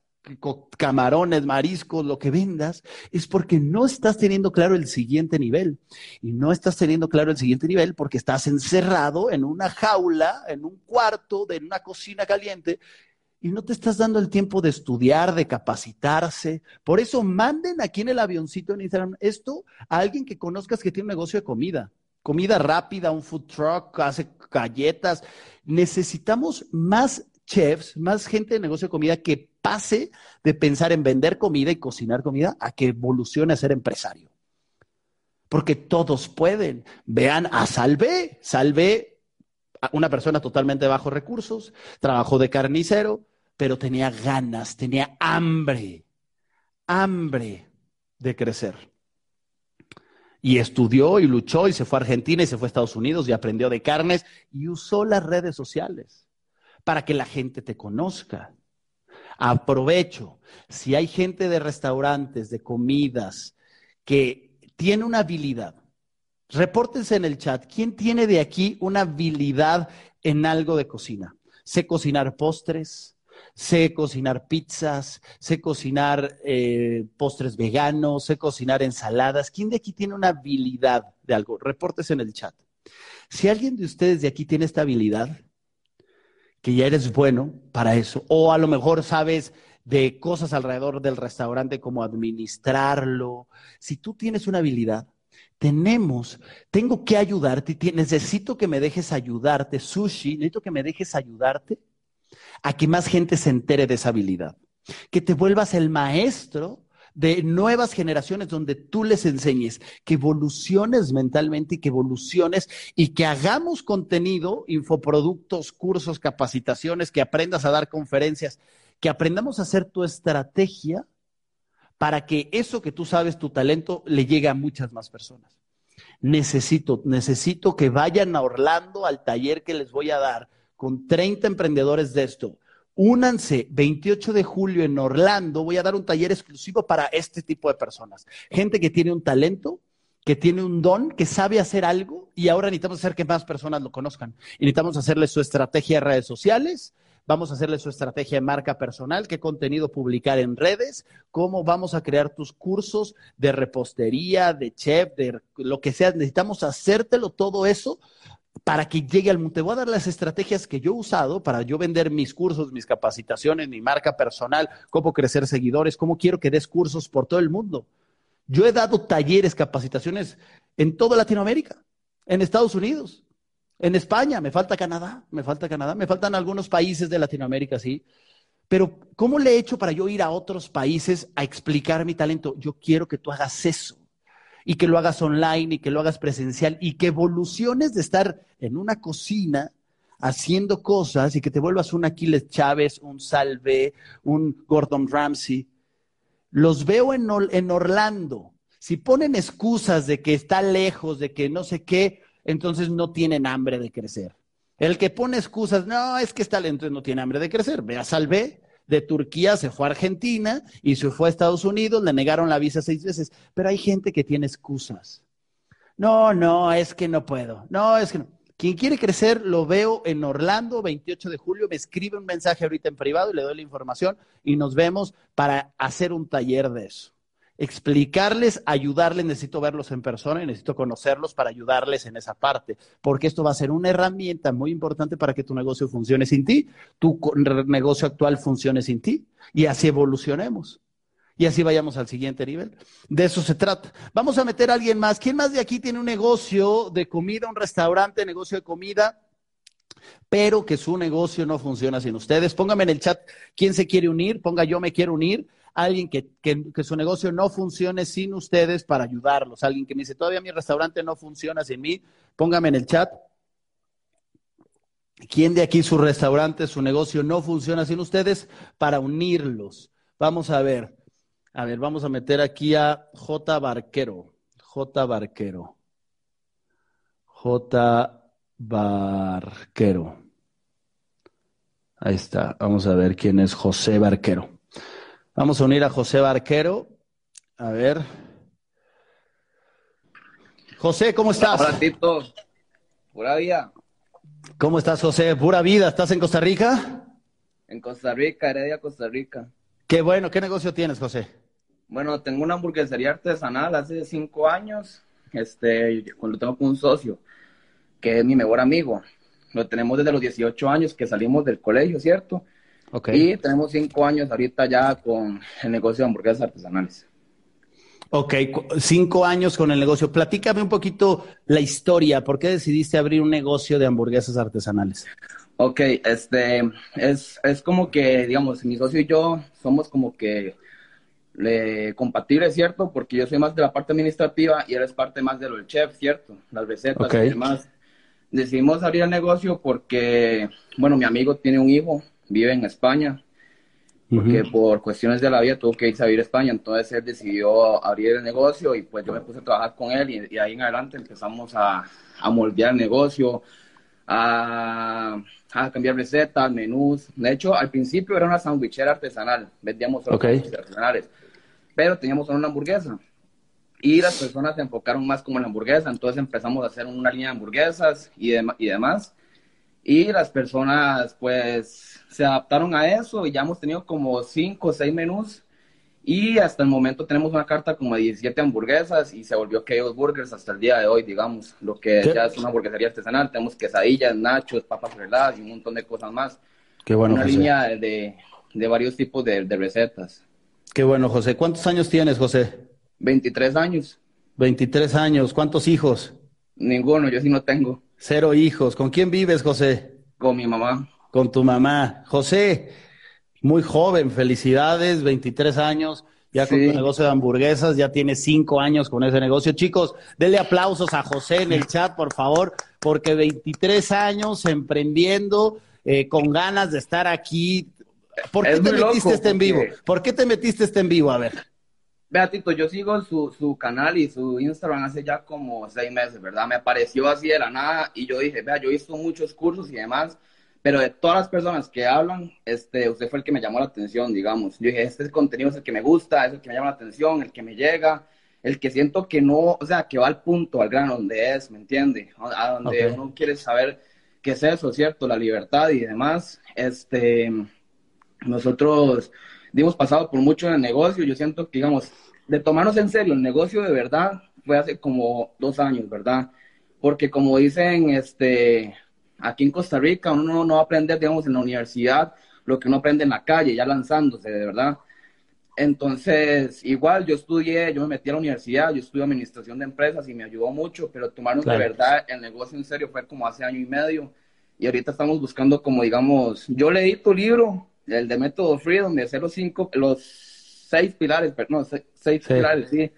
camarones, mariscos, lo que vendas, es porque no estás teniendo claro el siguiente nivel. Y no estás teniendo claro el siguiente nivel porque estás encerrado en una jaula, en un cuarto, de una cocina caliente, y no te estás dando el tiempo de estudiar, de capacitarse. Por eso manden aquí en el avioncito en Instagram esto a alguien que conozcas que tiene un negocio de comida. Comida rápida, un food truck, hace galletas. Necesitamos más chefs, más gente de negocio de comida que pase de pensar en vender comida y cocinar comida a que evolucione a ser empresario. Porque todos pueden. Vean a Salvé. Salvé, una persona totalmente bajo recursos, trabajó de carnicero, pero tenía ganas, tenía hambre, hambre de crecer. Y estudió y luchó y se fue a Argentina y se fue a Estados Unidos y aprendió de carnes y usó las redes sociales para que la gente te conozca. Aprovecho, si hay gente de restaurantes, de comidas, que tiene una habilidad, repórtense en el chat, ¿quién tiene de aquí una habilidad en algo de cocina? Sé cocinar postres, sé cocinar pizzas, sé cocinar eh, postres veganos, sé cocinar ensaladas. ¿Quién de aquí tiene una habilidad de algo? Repórtese en el chat. Si alguien de ustedes de aquí tiene esta habilidad, que ya eres bueno para eso, o a lo mejor sabes de cosas alrededor del restaurante como administrarlo. Si tú tienes una habilidad, tenemos, tengo que ayudarte, necesito que me dejes ayudarte, sushi, necesito que me dejes ayudarte a que más gente se entere de esa habilidad, que te vuelvas el maestro de nuevas generaciones donde tú les enseñes que evoluciones mentalmente y que evoluciones y que hagamos contenido, infoproductos, cursos, capacitaciones, que aprendas a dar conferencias, que aprendamos a hacer tu estrategia para que eso que tú sabes, tu talento, le llegue a muchas más personas. Necesito, necesito que vayan a Orlando al taller que les voy a dar con 30 emprendedores de esto Únanse 28 de julio en Orlando. Voy a dar un taller exclusivo para este tipo de personas. Gente que tiene un talento, que tiene un don, que sabe hacer algo y ahora necesitamos hacer que más personas lo conozcan. Necesitamos hacerle su estrategia de redes sociales, vamos a hacerle su estrategia de marca personal, qué contenido publicar en redes, cómo vamos a crear tus cursos de repostería, de chef, de lo que sea. Necesitamos hacértelo todo eso para que llegue al mundo. Te voy a dar las estrategias que yo he usado para yo vender mis cursos, mis capacitaciones, mi marca personal, cómo crecer seguidores, cómo quiero que des cursos por todo el mundo. Yo he dado talleres, capacitaciones en toda Latinoamérica, en Estados Unidos, en España, me falta Canadá, me falta Canadá, me faltan algunos países de Latinoamérica, sí. Pero ¿cómo le he hecho para yo ir a otros países a explicar mi talento? Yo quiero que tú hagas eso y que lo hagas online y que lo hagas presencial y que evoluciones de estar en una cocina haciendo cosas y que te vuelvas un Aquiles Chávez, un Salve, un Gordon Ramsay. Los veo en, en Orlando. Si ponen excusas de que está lejos, de que no sé qué, entonces no tienen hambre de crecer. El que pone excusas, no, es que está lento, no tiene hambre de crecer. Ve a Salve, de Turquía se fue a Argentina y se fue a Estados Unidos, le negaron la visa seis veces, pero hay gente que tiene excusas. No, no, es que no puedo. No, es que no. Quien quiere crecer, lo veo en Orlando, 28 de julio, me escribe un mensaje ahorita en privado y le doy la información y nos vemos para hacer un taller de eso explicarles, ayudarles, necesito verlos en persona y necesito conocerlos para ayudarles en esa parte, porque esto va a ser una herramienta muy importante para que tu negocio funcione sin ti, tu negocio actual funcione sin ti y así evolucionemos. Y así vayamos al siguiente nivel. De eso se trata. Vamos a meter a alguien más. ¿Quién más de aquí tiene un negocio de comida, un restaurante, negocio de comida? pero que su negocio no funciona sin ustedes. Póngame en el chat quién se quiere unir, ponga yo me quiero unir alguien que, que, su negocio no funcione sin ustedes para ayudarlos, alguien que me dice, todavía mi restaurante no funciona sin mí, póngame en el chat. ¿Quién de aquí su restaurante, su negocio no funciona sin ustedes para unirlos? Vamos a ver. A ver, vamos a meter aquí a J. Barquero. J. Barquero. J. Barquero. Ahí está. Vamos a ver quién es José Barquero. Vamos a unir a José Barquero. A ver. José, ¿cómo estás? Hola, Tito. Pura vida. ¿Cómo estás, José? Pura vida. ¿Estás en Costa Rica? En Costa Rica, Heredia, Costa Rica. Qué bueno. ¿Qué negocio tienes, José? Bueno, tengo una hamburguesería artesanal hace cinco años. Este, cuando tengo con un socio, que es mi mejor amigo. Lo tenemos desde los 18 años que salimos del colegio, ¿cierto? Y tenemos cinco años ahorita ya con el negocio de hamburguesas artesanales. Ok, cinco años con el negocio. Platícame un poquito la historia. ¿Por qué decidiste abrir un negocio de hamburguesas artesanales? Ok, este, es, es como que, digamos, mi socio y yo somos como que le, compatibles, ¿cierto? Porque yo soy más de la parte administrativa y él es parte más de lo del chef, ¿cierto? Las recetas y demás. Decidimos abrir el negocio porque, bueno, mi amigo tiene un hijo, vive en España, porque por cuestiones de la vida tuvo que irse a vivir a España, entonces él decidió abrir el negocio y pues yo me puse a trabajar con él y, ahí en adelante empezamos a, a moldear el negocio, a, a, cambiar recetas, menús. De hecho, al principio era una sandwichera artesanal, vendíamos solo artesanales, pero teníamos solo una hamburguesa. Y las personas se enfocaron más como en la hamburguesa, entonces empezamos a hacer una línea de hamburguesas y, y demás. Y las personas pues se adaptaron a eso y ya hemos tenido como cinco o seis menús y hasta el momento tenemos una carta como de 17 hamburguesas y se volvió Chaos Burgers hasta el día de hoy, digamos, lo que ya es una hamburguesería artesanal. Tenemos quesadillas, nachos, papas reladas y un montón de cosas más. Qué bueno, Una línea de, de, varios tipos de, de recetas. Qué bueno, José. ¿Cuántos años tienes, José? 23 años. 23 años. ¿Cuántos hijos? Ninguno, yo sí no tengo. Cero hijos. ¿Con quién vives, José? Con mi mamá. Con tu mamá. José, muy joven, felicidades, 23 años, ya con tu negocio de hamburguesas, ya tiene 5 años con ese negocio. Chicos, denle aplausos a José en el chat, por favor, porque 23 años emprendiendo, eh, con ganas de estar aquí. ¿Por qué te metiste este en vivo? ¿Por qué te metiste este en vivo? A ver. Vea, Tito, yo sigo su, su canal y su Instagram hace ya como seis meses, ¿verdad? Me apareció así de la nada y yo dije, vea, yo he visto muchos cursos y demás, pero de todas las personas que hablan, este, usted fue el que me llamó la atención, digamos. Yo dije, este contenido es el que me gusta, es el que me llama la atención, el que me llega, el que siento que no, o sea, que va al punto, al grano, donde es, ¿me entiende? A donde uno quiere saber qué es eso, ¿cierto? La libertad y demás. Este, nosotros hemos pasado por mucho en el negocio, yo siento que, digamos, de tomarnos en serio el negocio de verdad fue hace como dos años, ¿verdad? Porque como dicen, este, aquí en Costa Rica uno no va a aprender, digamos, en la universidad lo que uno aprende en la calle, ya lanzándose, de verdad. Entonces, igual yo estudié, yo me metí a la universidad, yo estudié administración de empresas y me ayudó mucho, pero tomarnos de verdad el negocio en serio fue como hace año y medio. Y ahorita estamos buscando como, digamos, yo leí tu libro, el de Método Freedom, de hacer los cinco, los seis pilares, no, seis, pilares, sí.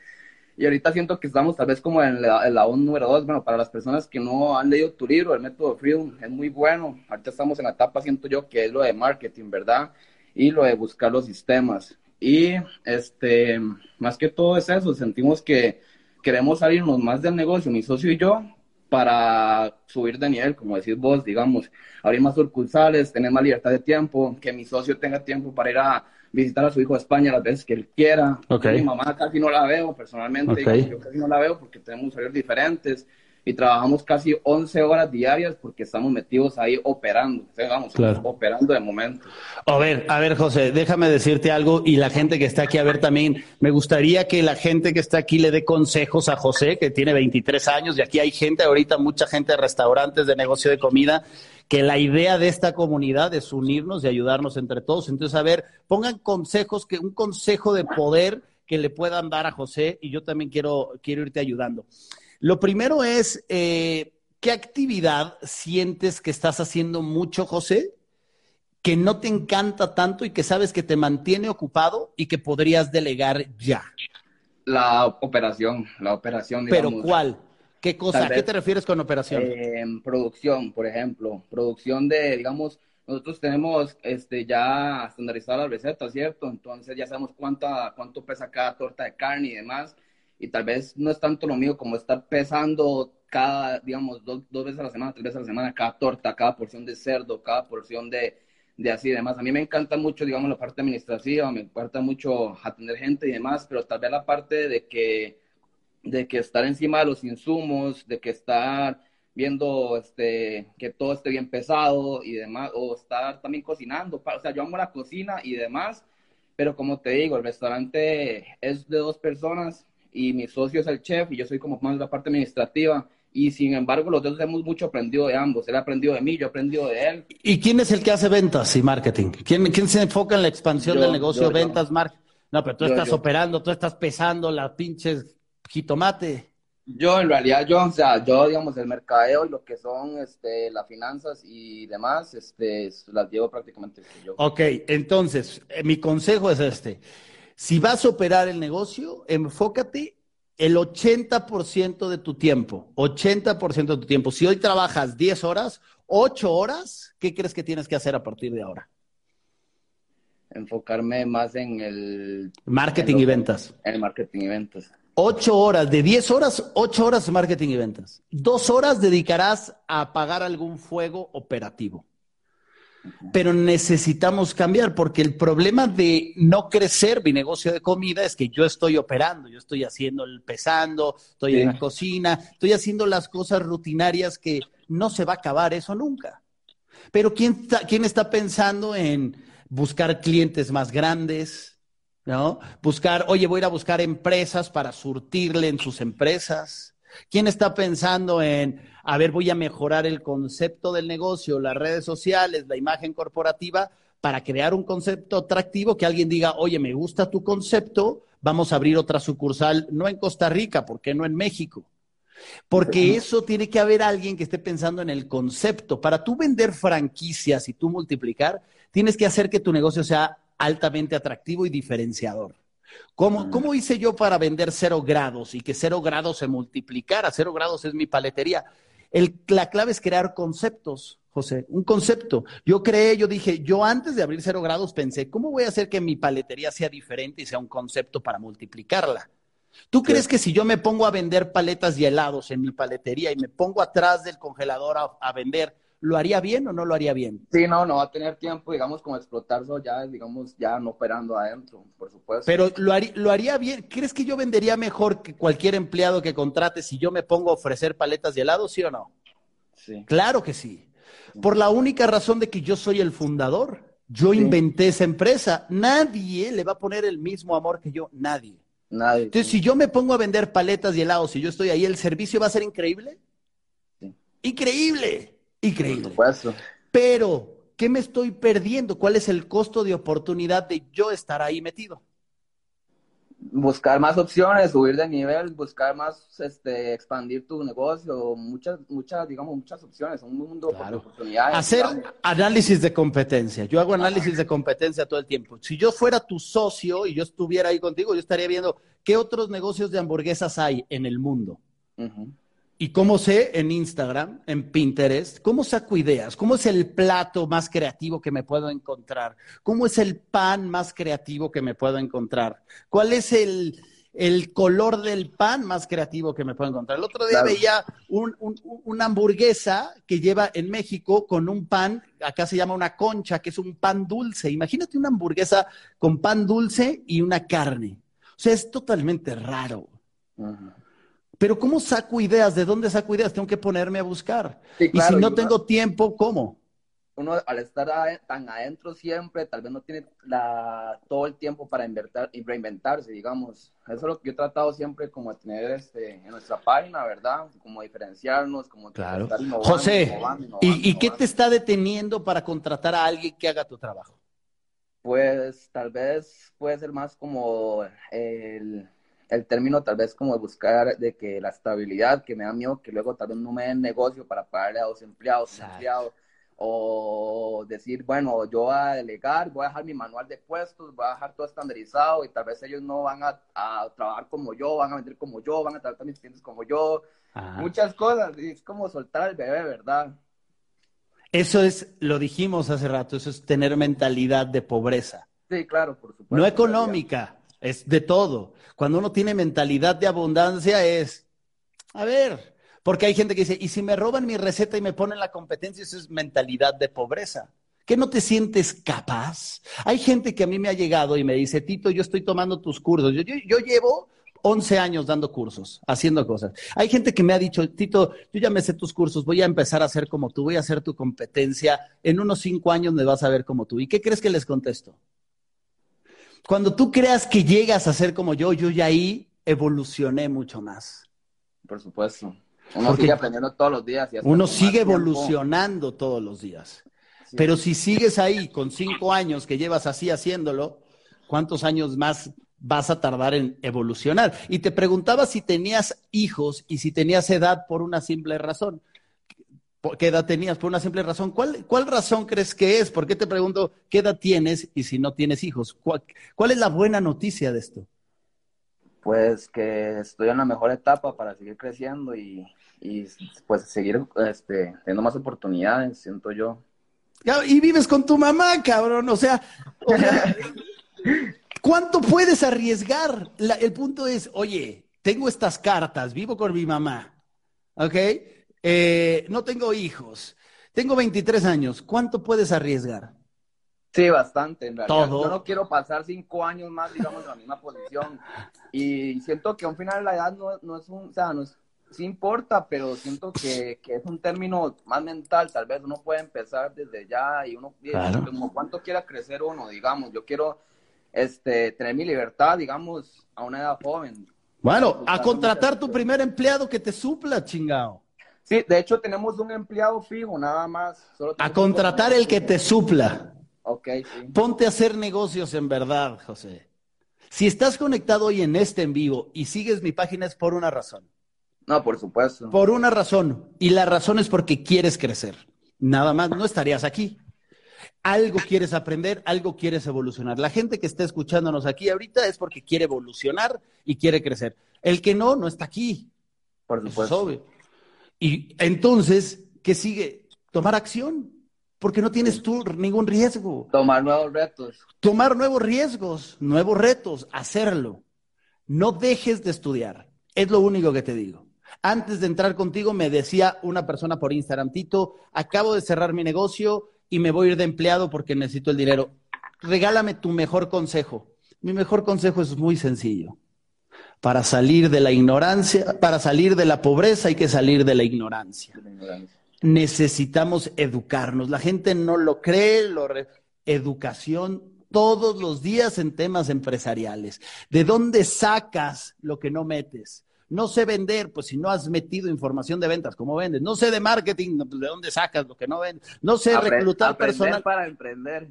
Y ahorita siento que estamos tal vez como en la, en la número dos. Bueno, para las personas que no han leído tu libro, el método Freedom es muy bueno. Ahorita estamos en la etapa, siento yo, que es lo de marketing, ¿verdad? Y lo de buscar los sistemas. Y este, más que todo es eso, sentimos que queremos salirnos más del negocio, mi socio y yo, para subir de nivel, como decís vos, digamos, abrir más sucursales, tener más libertad de tiempo, que mi socio tenga tiempo para ir a visitar a su hijo a España las veces que él quiera. Mi mamá casi no la veo personalmente, yo casi no la veo porque tenemos horarios diferentes y trabajamos casi 11 horas diarias porque estamos metidos ahí operando, vamos, operando de momento. A ver, a ver, José, déjame decirte algo y la gente que está aquí a ver también, me gustaría que la gente que está aquí le dé consejos a José, que tiene 23 años y aquí hay gente ahorita, mucha gente de restaurantes, de negocio de comida, que la idea de esta comunidad es unirnos y ayudarnos entre todos. Entonces, a ver, pongan consejos, que un consejo de poder que le puedan dar a José y yo también quiero, quiero irte ayudando. Lo primero es, eh, ¿qué actividad sientes que estás haciendo mucho, José? que no te encanta tanto y que sabes que te mantiene ocupado y que podrías delegar ya? La operación, la operación. ¿Pero cuál? ¿Qué cosa? ¿A qué te refieres con operación? Eh, producción, por ejemplo. Producción de, digamos, nosotros tenemos este, ya estandarizada la receta, ¿cierto? Entonces ya sabemos cuánta, cuánto pesa cada torta de carne y demás y tal vez no es tanto lo mío como estar pesando cada, digamos, dos, veces a la semana, tres veces a la semana, cada torta, cada porción de cerdo, cada porción de, de así y demás. A mí me encanta mucho, digamos, la parte administrativa, me encanta mucho atender gente y demás, pero tal vez la parte de que, de que estar encima de los insumos, de que estar viendo este, que todo esté bien pesado y demás, o estar también cocinando. O sea, yo amo la cocina y demás, pero como te digo, el restaurante es de dos personas y mi socio es el chef y yo soy como más la parte administrativa y sin embargo los dos hemos mucho aprendido de ambos. Él ha aprendido de mí, yo he aprendido de él. ¿Y quién es el que hace ventas y marketing? ¿Quién, quién se enfoca en la expansión del negocio, ventas, marketing? No, pero tú estás operando, tú estás pesando la pinches jitomate. Yo, en realidad, yo, o sea, yo, digamos, el mercadeo y lo que son este, las finanzas y demás, este, las llevo prácticamente yo. Ok, entonces, eh, mi consejo es este. Si vas a operar el negocio, enfócate el 80% de tu tiempo, 80% de tu tiempo. Si hoy trabajas 10 horas, 8 horas, ¿qué crees que tienes que hacer a partir de ahora? Enfocarme más en el... Marketing y ventas. En el marketing y ventas. 8 horas, de 10 horas, 8 horas de marketing y ventas. Dos horas dedicarás a apagar algún fuego operativo pero necesitamos cambiar porque el problema de no crecer mi negocio de comida es que yo estoy operando, yo estoy haciendo el pesando, estoy en la cocina, estoy haciendo las cosas rutinarias que no se va a acabar eso nunca. Pero ¿quién está, quién está pensando en buscar clientes más grandes? ¿No? Buscar, oye, voy a ir a buscar empresas para surtirle en sus empresas. ¿Quién está pensando en, a ver, voy a mejorar el concepto del negocio, las redes sociales, la imagen corporativa, para crear un concepto atractivo que alguien diga, oye, me gusta tu concepto, vamos a abrir otra sucursal, no en Costa Rica, ¿por qué no en México? Porque eso tiene que haber alguien que esté pensando en el concepto. Para tú vender franquicias y tú multiplicar, tienes que hacer que tu negocio sea altamente atractivo y diferenciador. ¿Cómo, ¿Cómo, hice yo para vender cero grados y que cero grados se multiplicara? Cero grados es mi paletería. la clave es crear conceptos, José, un concepto. Yo creé, yo dije, yo antes de abrir cero grados pensé, ¿cómo voy a hacer que mi paletería sea diferente y sea un concepto para multiplicarla? ¿Tú crees que si yo me pongo a vender paletas y helados en mi paletería y me pongo atrás del congelador a vender, ¿lo haría bien o no lo haría bien? Sí, no, no va a tener tiempo, digamos, como explotarlo ya, digamos, ya no operando adentro, por supuesto. Pero lo haría, lo haría bien. ¿Crees que yo vendería mejor que cualquier empleado que contrate si yo me pongo a ofrecer paletas de helado, sí o no? Sí. Claro que sí. Por la única razón de que yo soy el fundador. Yo inventé esa empresa. Nadie le va a poner el mismo amor que yo. Nadie. Nadie. Entonces, si yo me pongo a vender paletas y helados y yo estoy ahí, ¿el servicio va a ser increíble? Sí. Increíble. Increíble. Pero, ¿qué me estoy perdiendo? ¿Cuál es el costo de oportunidad de yo estar ahí metido? Buscar más opciones, subir de nivel, buscar más, este, expandir tu negocio, muchas, muchas, digamos, muchas opciones, un mundo de oportunidades. Hacer análisis de competencia. Yo hago análisis de competencia todo el tiempo. Si yo fuera tu socio y yo estuviera ahí contigo, yo estaría viendo qué otros negocios de hamburguesas hay en el mundo. ¿Y cómo sé en Instagram, en Pinterest? ¿Cómo saco ideas? ¿Cómo es el plato más creativo que me puedo encontrar? ¿Cómo es el pan más creativo que me puedo encontrar? ¿Cuál es el, color del pan más creativo que me puedo encontrar? El otro día veía una hamburguesa que lleva en México con un pan, acá se llama una concha, que es un pan dulce. Imagínate una hamburguesa con pan dulce y una carne. O sea, es totalmente raro. Pero ¿cómo saco ideas? ¿De dónde saco ideas? Tengo que ponerme a buscar. y si no tengo tiempo, ¿cómo? Uno al estar tan adentro siempre, tal vez no tiene todo el tiempo para invertir y reinventarse, digamos. Eso es lo que yo he tratado siempre como de tener este, en nuestra página, ¿verdad? Como diferenciarnos, como claro. estar innovando, José, ¿y, ¿y qué te está deteniendo para contratar a alguien que haga tu trabajo? Pues tal vez puede ser más como el el término tal vez como buscar de que la estabilidad, que me da miedo que luego tal vez no me den negocio para pagarle a dos empleados, empleados, o decir, bueno, yo voy a delegar, voy a dejar mi manual de puestos, voy a dejar todo estandarizado y tal vez ellos no van a, trabajar como yo, van a vender como yo, van a tratar a mis clientes como yo, muchas cosas, y es como soltar al bebé, ¿verdad? Eso es, lo dijimos hace rato, eso es tener mentalidad de pobreza. Sí, claro, por supuesto. No económica, es de todo. Cuando uno tiene mentalidad de abundancia es, a ver, porque hay gente que dice, y si me roban mi receta y me ponen la competencia, eso es mentalidad de pobreza. ¿Qué no te sientes capaz? Hay gente que a mí me ha llegado y me dice, Tito, yo estoy tomando tus cursos. Yo, yo, llevo 11 años dando cursos, haciendo cosas. Hay gente que me ha dicho, Tito, yo ya me sé tus cursos, voy a empezar a hacer como tú, voy a hacer tu competencia, en unos 5 años me vas a ver como tú. ¿Y qué crees que les contesto? Cuando tú creas que llegas a ser como yo, yo ya ahí evolucioné mucho más. Por supuesto. Uno sigue aprendiendo todos los días. uno sigue evolucionando todos los días. Pero si sigues ahí con cinco años que llevas así haciéndolo, ¿cuántos años más vas a tardar en evolucionar? Y te preguntaba si tenías hijos y si tenías edad por una simple razón. ¿Qué edad tenías? Por una simple razón. ¿Cuál, ¿Cuál razón crees que es? ¿Por qué te pregunto qué edad tienes y si no tienes hijos? ¿Cuál, cuál es la buena noticia de esto? Pues que estoy en la mejor etapa para seguir creciendo y, y pues seguir este, teniendo más oportunidades, siento yo. Y vives con tu mamá, cabrón. O sea, ¿cuánto puedes arriesgar? el punto es, oye, tengo estas cartas, vivo con mi mamá, ¿ok? Eh, no tengo hijos, tengo 23 años, ¿cuánto puedes arriesgar? Sí, bastante, en realidad. Yo no quiero pasar cinco años más, digamos, en la misma posición. Y siento que a un final la edad no, no es un, o sea, no es, sí importa, pero siento que, que, es un término más mental, tal vez uno puede empezar desde ya y uno, como cuánto quiera crecer uno, digamos, yo quiero este, tener mi libertad, digamos, a una edad joven. Bueno, a contratar tu primer empleado que te supla, chingado. Sí, de hecho tenemos un empleado fijo, nada más. a contratar el que te supla. Ok, sí. Ponte a hacer negocios en verdad, José. Si estás conectado hoy en este en vivo y sigues mi página es por una razón. No, por supuesto. Por una razón. Y la razón es porque quieres crecer. Nada más, no estarías aquí. Algo quieres aprender, algo quieres evolucionar. La gente que está escuchándonos aquí ahorita es porque quiere evolucionar y quiere crecer. El que no, no está aquí. Por supuesto. Y entonces, ¿qué sigue? Tomar acción. Porque no tienes tú ningún riesgo. Tomar nuevos retos. Tomar nuevos riesgos, nuevos retos, hacerlo. No dejes de estudiar. Es lo único que te digo. Antes de entrar contigo me decía una persona por Instagram, Tito, acabo de cerrar mi negocio y me voy a ir de empleado porque necesito el dinero. Regálame tu mejor consejo. Mi mejor consejo es muy sencillo. Para salir de la ignorancia, para salir de la pobreza hay que salir de la ignorancia. Necesitamos educarnos. La gente no lo cree, lo educación todos los días en temas empresariales. ¿De dónde sacas lo que no metes? No sé vender, pues si no has metido información de ventas, ¿cómo vendes? No sé de marketing, pues, ¿de dónde sacas lo que no vendes? No sé reclutar personal. para emprender.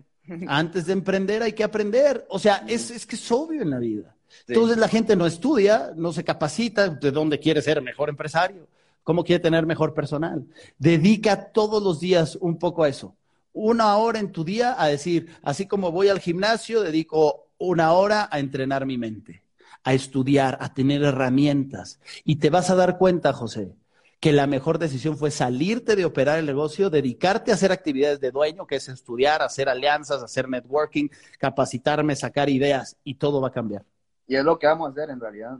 Antes de emprender hay que aprender. O sea, es, es que es obvio en la vida. Entonces la gente no estudia, no se capacita de dónde quiere ser mejor empresario, cómo quiere tener mejor personal. Dedica todos los días un poco a eso. Una hora en tu día a decir, así como voy al gimnasio, dedico una hora a entrenar mi mente a estudiar, a tener herramientas. Y te vas a dar cuenta, José, que la mejor decisión fue salirte de operar el negocio, dedicarte a hacer actividades de dueño, que es estudiar, hacer alianzas, hacer networking, capacitarme, sacar ideas, y todo va a cambiar. Y es lo que vamos a hacer en realidad.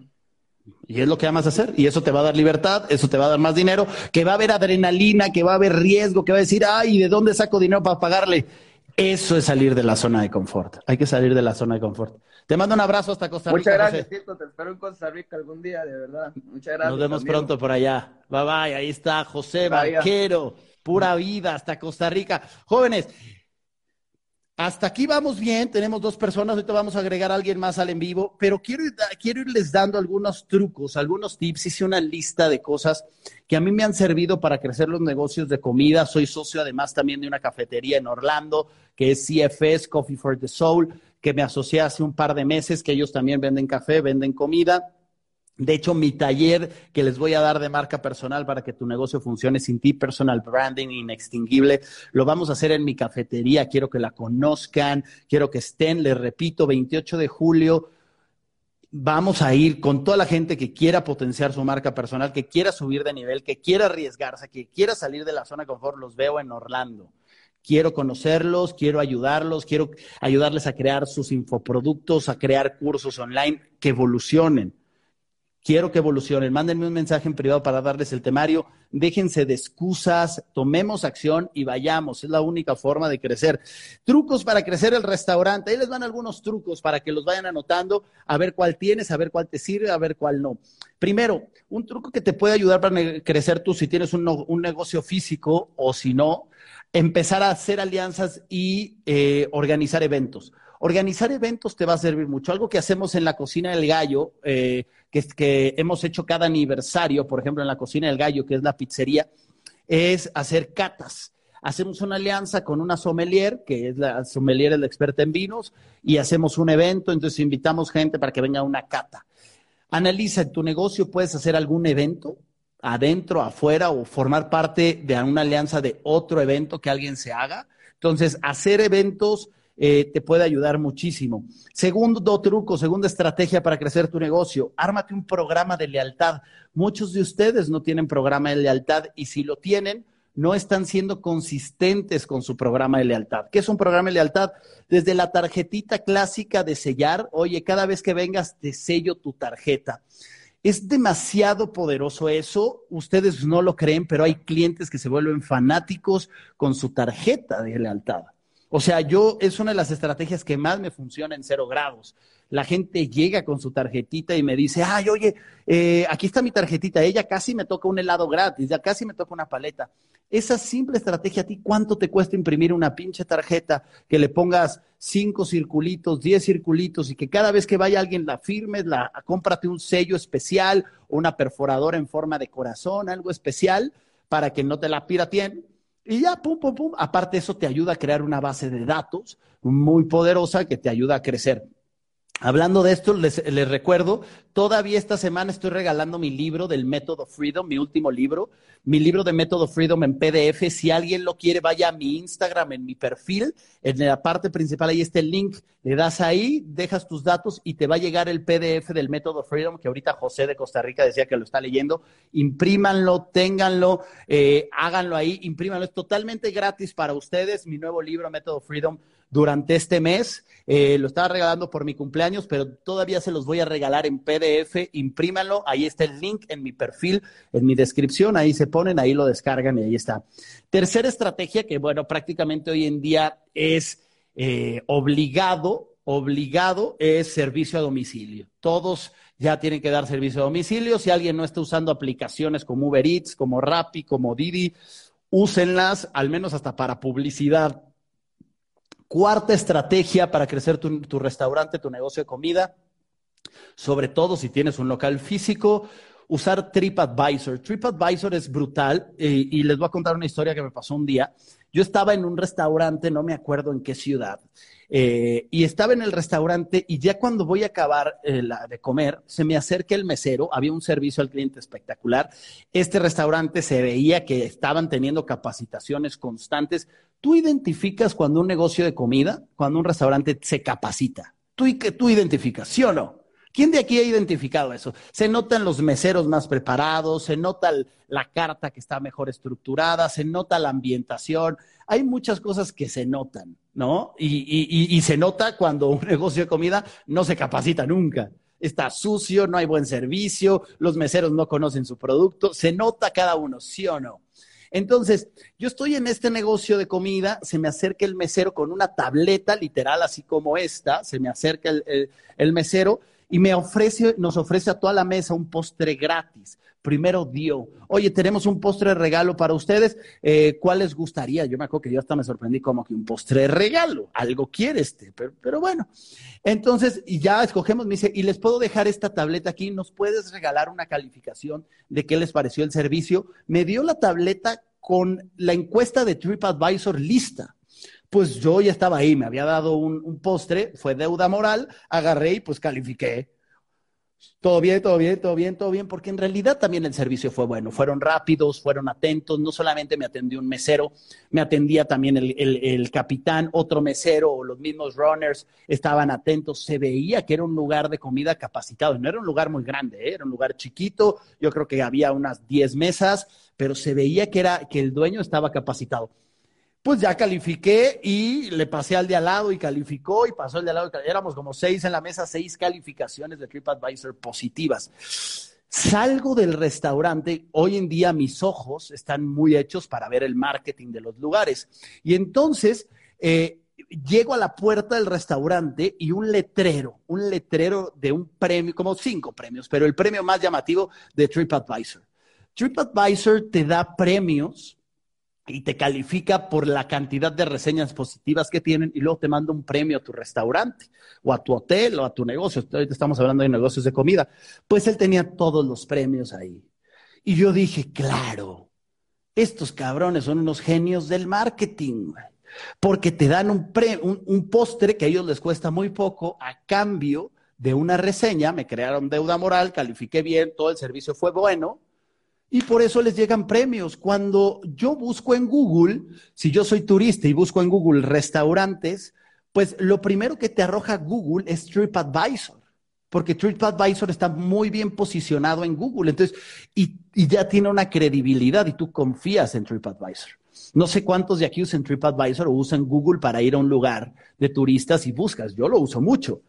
Y es lo que vamos a hacer. Y eso te va a dar libertad, eso te va a dar más dinero, que va a haber adrenalina, que va a haber riesgo, que va a decir, ay, ¿de dónde saco dinero para pagarle? Eso es salir de la zona de confort. Hay que salir de la zona de confort. Te mando un abrazo hasta Costa Rica. Muchas gracias, Tito. Te espero en Costa Rica algún día, de verdad. Muchas gracias. Nos vemos pronto por allá. Bye bye. Ahí está José Barquero. Pura vida hasta Costa Rica. Jóvenes, hasta aquí vamos bien, tenemos dos personas, ahorita vamos a agregar a alguien más al en vivo, pero quiero, quiero irles dando algunos trucos, algunos tips, hice una lista de cosas que a mí me han servido para crecer los negocios de comida, soy socio además también de una cafetería en Orlando, que es CFS, Coffee for the Soul, que me asocié hace un par de meses, que ellos también venden café, venden comida. De hecho, mi taller que les voy a dar de marca personal para que tu negocio funcione sin ti, personal branding inextinguible, lo vamos a hacer en mi cafetería. Quiero que la conozcan, quiero que estén, les repito, 28 de julio. Vamos a ir con toda la gente que quiera potenciar su marca personal, que quiera subir de nivel, que quiera arriesgarse, que quiera salir de la zona de confort. Los veo en Orlando quiero conocerlos, quiero ayudarlos, quiero ayudarles a crear sus infoproductos, a crear cursos online que evolucionen. Quiero que evolucionen. Mándenme un mensaje en privado para darles el temario. Déjense de excusas, tomemos acción y vayamos. Es la única forma de crecer. Trucos para crecer el restaurante. Ahí les van algunos trucos para que los vayan anotando, a ver cuál tienes, a ver cuál te sirve, a ver cuál no. Primero, un truco que te puede ayudar para crecer tú si tienes un, negocio físico o si no, empezar a hacer alianzas y eh, organizar eventos. Organizar eventos te va a servir mucho. Algo que hacemos en la cocina del gallo, eh, que, que hemos hecho cada aniversario, por ejemplo, en la cocina del gallo, que es la pizzería, es hacer catas. Hacemos una alianza con una sommelier, que es la sommelier, es la experta en vinos, y hacemos un evento, entonces invitamos gente para que venga a una cata. Analiza, en tu negocio puedes hacer algún evento, adentro, afuera, o formar parte de una alianza de otro evento que alguien se haga. Entonces, hacer eventos eh, te puede ayudar muchísimo. Segundo truco, segunda estrategia para crecer tu negocio, ármate un programa de lealtad. Muchos de ustedes no tienen programa de lealtad y si lo tienen, no están siendo consistentes con su programa de lealtad. ¿Qué es un programa de lealtad? Desde la tarjetita clásica de sellar, oye, cada vez que vengas te sello tu tarjeta. Es demasiado poderoso eso, ustedes no lo creen, pero hay clientes que se vuelven fanáticos con su tarjeta de lealtad. O sea, yo es una de las estrategias que más me funciona en cero grados. La gente llega con su tarjetita y me dice, ay, oye, eh, aquí está mi tarjetita, ella casi me toca un helado gratis, ya casi me toca una paleta. Esa simple estrategia, ¿a ti cuánto te cuesta imprimir una pinche tarjeta que le pongas cinco circulitos, diez circulitos y que cada vez que vaya alguien la firmes, la cómprate un sello especial o una perforadora en forma de corazón, algo especial para que no te la pirateen? Y ya, pum, pum, pum. Aparte, eso te ayuda a crear una base de datos muy poderosa que te ayuda a crecer. Hablando de esto, les, recuerdo, todavía esta semana estoy regalando mi libro del Método Freedom, mi último libro, mi libro de Método Freedom en PDF. Si alguien lo quiere, vaya a mi Instagram, en mi perfil, en la parte principal, ahí está el link. Le das ahí, dejas tus datos y te va a llegar el PDF del Método Freedom, que ahorita José de Costa Rica decía que lo está leyendo. Imprímanlo, ténganlo, eh, háganlo ahí, imprímanlo. Es totalmente gratis para ustedes, mi nuevo libro, Método Freedom durante este mes. Eh, lo estaba regalando por mi cumpleaños, pero todavía se los voy a regalar en PDF. Imprímanlo. Ahí está el link en mi perfil, en mi descripción. Ahí se ponen, ahí lo descargan y ahí está. Tercera estrategia que, bueno, prácticamente hoy en día es eh, obligado, obligado, es servicio a domicilio. Todos ya tienen que dar servicio a domicilio. Si alguien no está usando aplicaciones como Uber Eats, como Rappi, como Didi, úsenlas, al menos hasta para publicidad Cuarta estrategia para crecer tu, restaurante, tu negocio de comida, sobre todo si tienes un local físico, usar TripAdvisor. TripAdvisor es brutal eh, y les voy a contar una historia que me pasó un día. Yo estaba en un restaurante, no me acuerdo en qué ciudad, eh, y estaba en el restaurante y ya cuando voy a acabar eh, de comer, se me acerca el mesero, había un servicio al cliente espectacular. Este restaurante se veía que estaban teniendo capacitaciones constantes Tú identificas cuando un negocio de comida, cuando un restaurante se capacita. Tú, identificas, ¿sí o no? ¿Quién de aquí ha identificado eso? Se notan los meseros más preparados, se nota la carta que está mejor estructurada, se nota la ambientación. Hay muchas cosas que se notan, ¿no? Y, y, se nota cuando un negocio de comida no se capacita nunca. Está sucio, no hay buen servicio, los meseros no conocen su producto. Se nota cada uno, ¿sí o no? Entonces, yo estoy en este negocio de comida, se me acerca el mesero con una tableta literal, así como esta, se me acerca el, mesero y me ofrece, nos ofrece a toda la mesa un postre gratis. Primero dio, oye, tenemos un postre regalo para ustedes, eh, ¿cuál les gustaría? Yo me acuerdo que yo hasta me sorprendí como que un postre regalo, algo quiere este, pero, pero bueno. Entonces, y ya escogemos, me dice, y les puedo dejar esta tableta aquí, ¿nos puedes regalar una calificación de qué les pareció el servicio? Me dio la tableta con la encuesta de TripAdvisor lista. Pues yo ya estaba ahí, me había dado un, postre, fue deuda moral, agarré y pues califiqué todo bien, todo bien, todo bien, todo bien, porque en realidad también el servicio fue bueno. Fueron rápidos, fueron atentos. No solamente me atendió un mesero, me atendía también el, capitán, otro mesero o los mismos runners estaban atentos. Se veía que era un lugar de comida capacitado. No era un lugar muy grande, ¿eh? era un lugar chiquito. Yo creo que había unas 10 mesas, pero se veía que, era, que el dueño estaba capacitado pues ya califiqué y le pasé al de al lado y calificó y pasó el de al lado. Éramos como seis en la mesa, seis calificaciones de TripAdvisor positivas. Salgo del restaurante, hoy en día mis ojos están muy hechos para ver el marketing de los lugares. Y entonces eh, llego a la puerta del restaurante y un letrero, un letrero de un premio, como cinco premios, pero el premio más llamativo de TripAdvisor. TripAdvisor te da premios y te califica por la cantidad de reseñas positivas que tienen y luego te manda un premio a tu restaurante o a tu hotel o a tu negocio. Ahorita estamos hablando de negocios de comida. Pues él tenía todos los premios ahí. Y yo dije, claro, estos cabrones son unos genios del marketing, porque te dan un, un, un postre que a ellos les cuesta muy poco a cambio de una reseña, me crearon deuda moral, califiqué bien, todo el servicio fue bueno, y por eso les llegan premios. Cuando yo busco en Google, si yo soy turista y busco en Google restaurantes, pues lo primero que te arroja Google es TripAdvisor, porque TripAdvisor está muy bien posicionado en Google, entonces, y, ya tiene una credibilidad y tú confías en TripAdvisor. No sé cuántos de aquí usan TripAdvisor o usan Google para ir a un lugar de turistas y buscas. Yo lo uso mucho.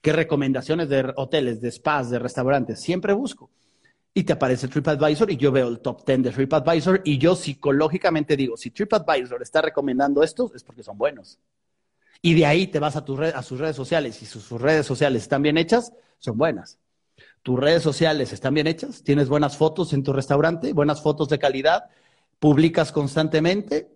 ¿Qué recomendaciones de hoteles, de spas, de restaurantes? Siempre busco y te aparece TripAdvisor y yo veo el top 10 de TripAdvisor y yo psicológicamente digo, si TripAdvisor está recomendando estos es porque son buenos. Y de ahí te vas a, tu a sus redes sociales y si sus redes sociales están bien hechas, son buenas. Tus redes sociales están bien hechas, tienes buenas fotos en tu restaurante, buenas fotos de calidad, publicas constantemente.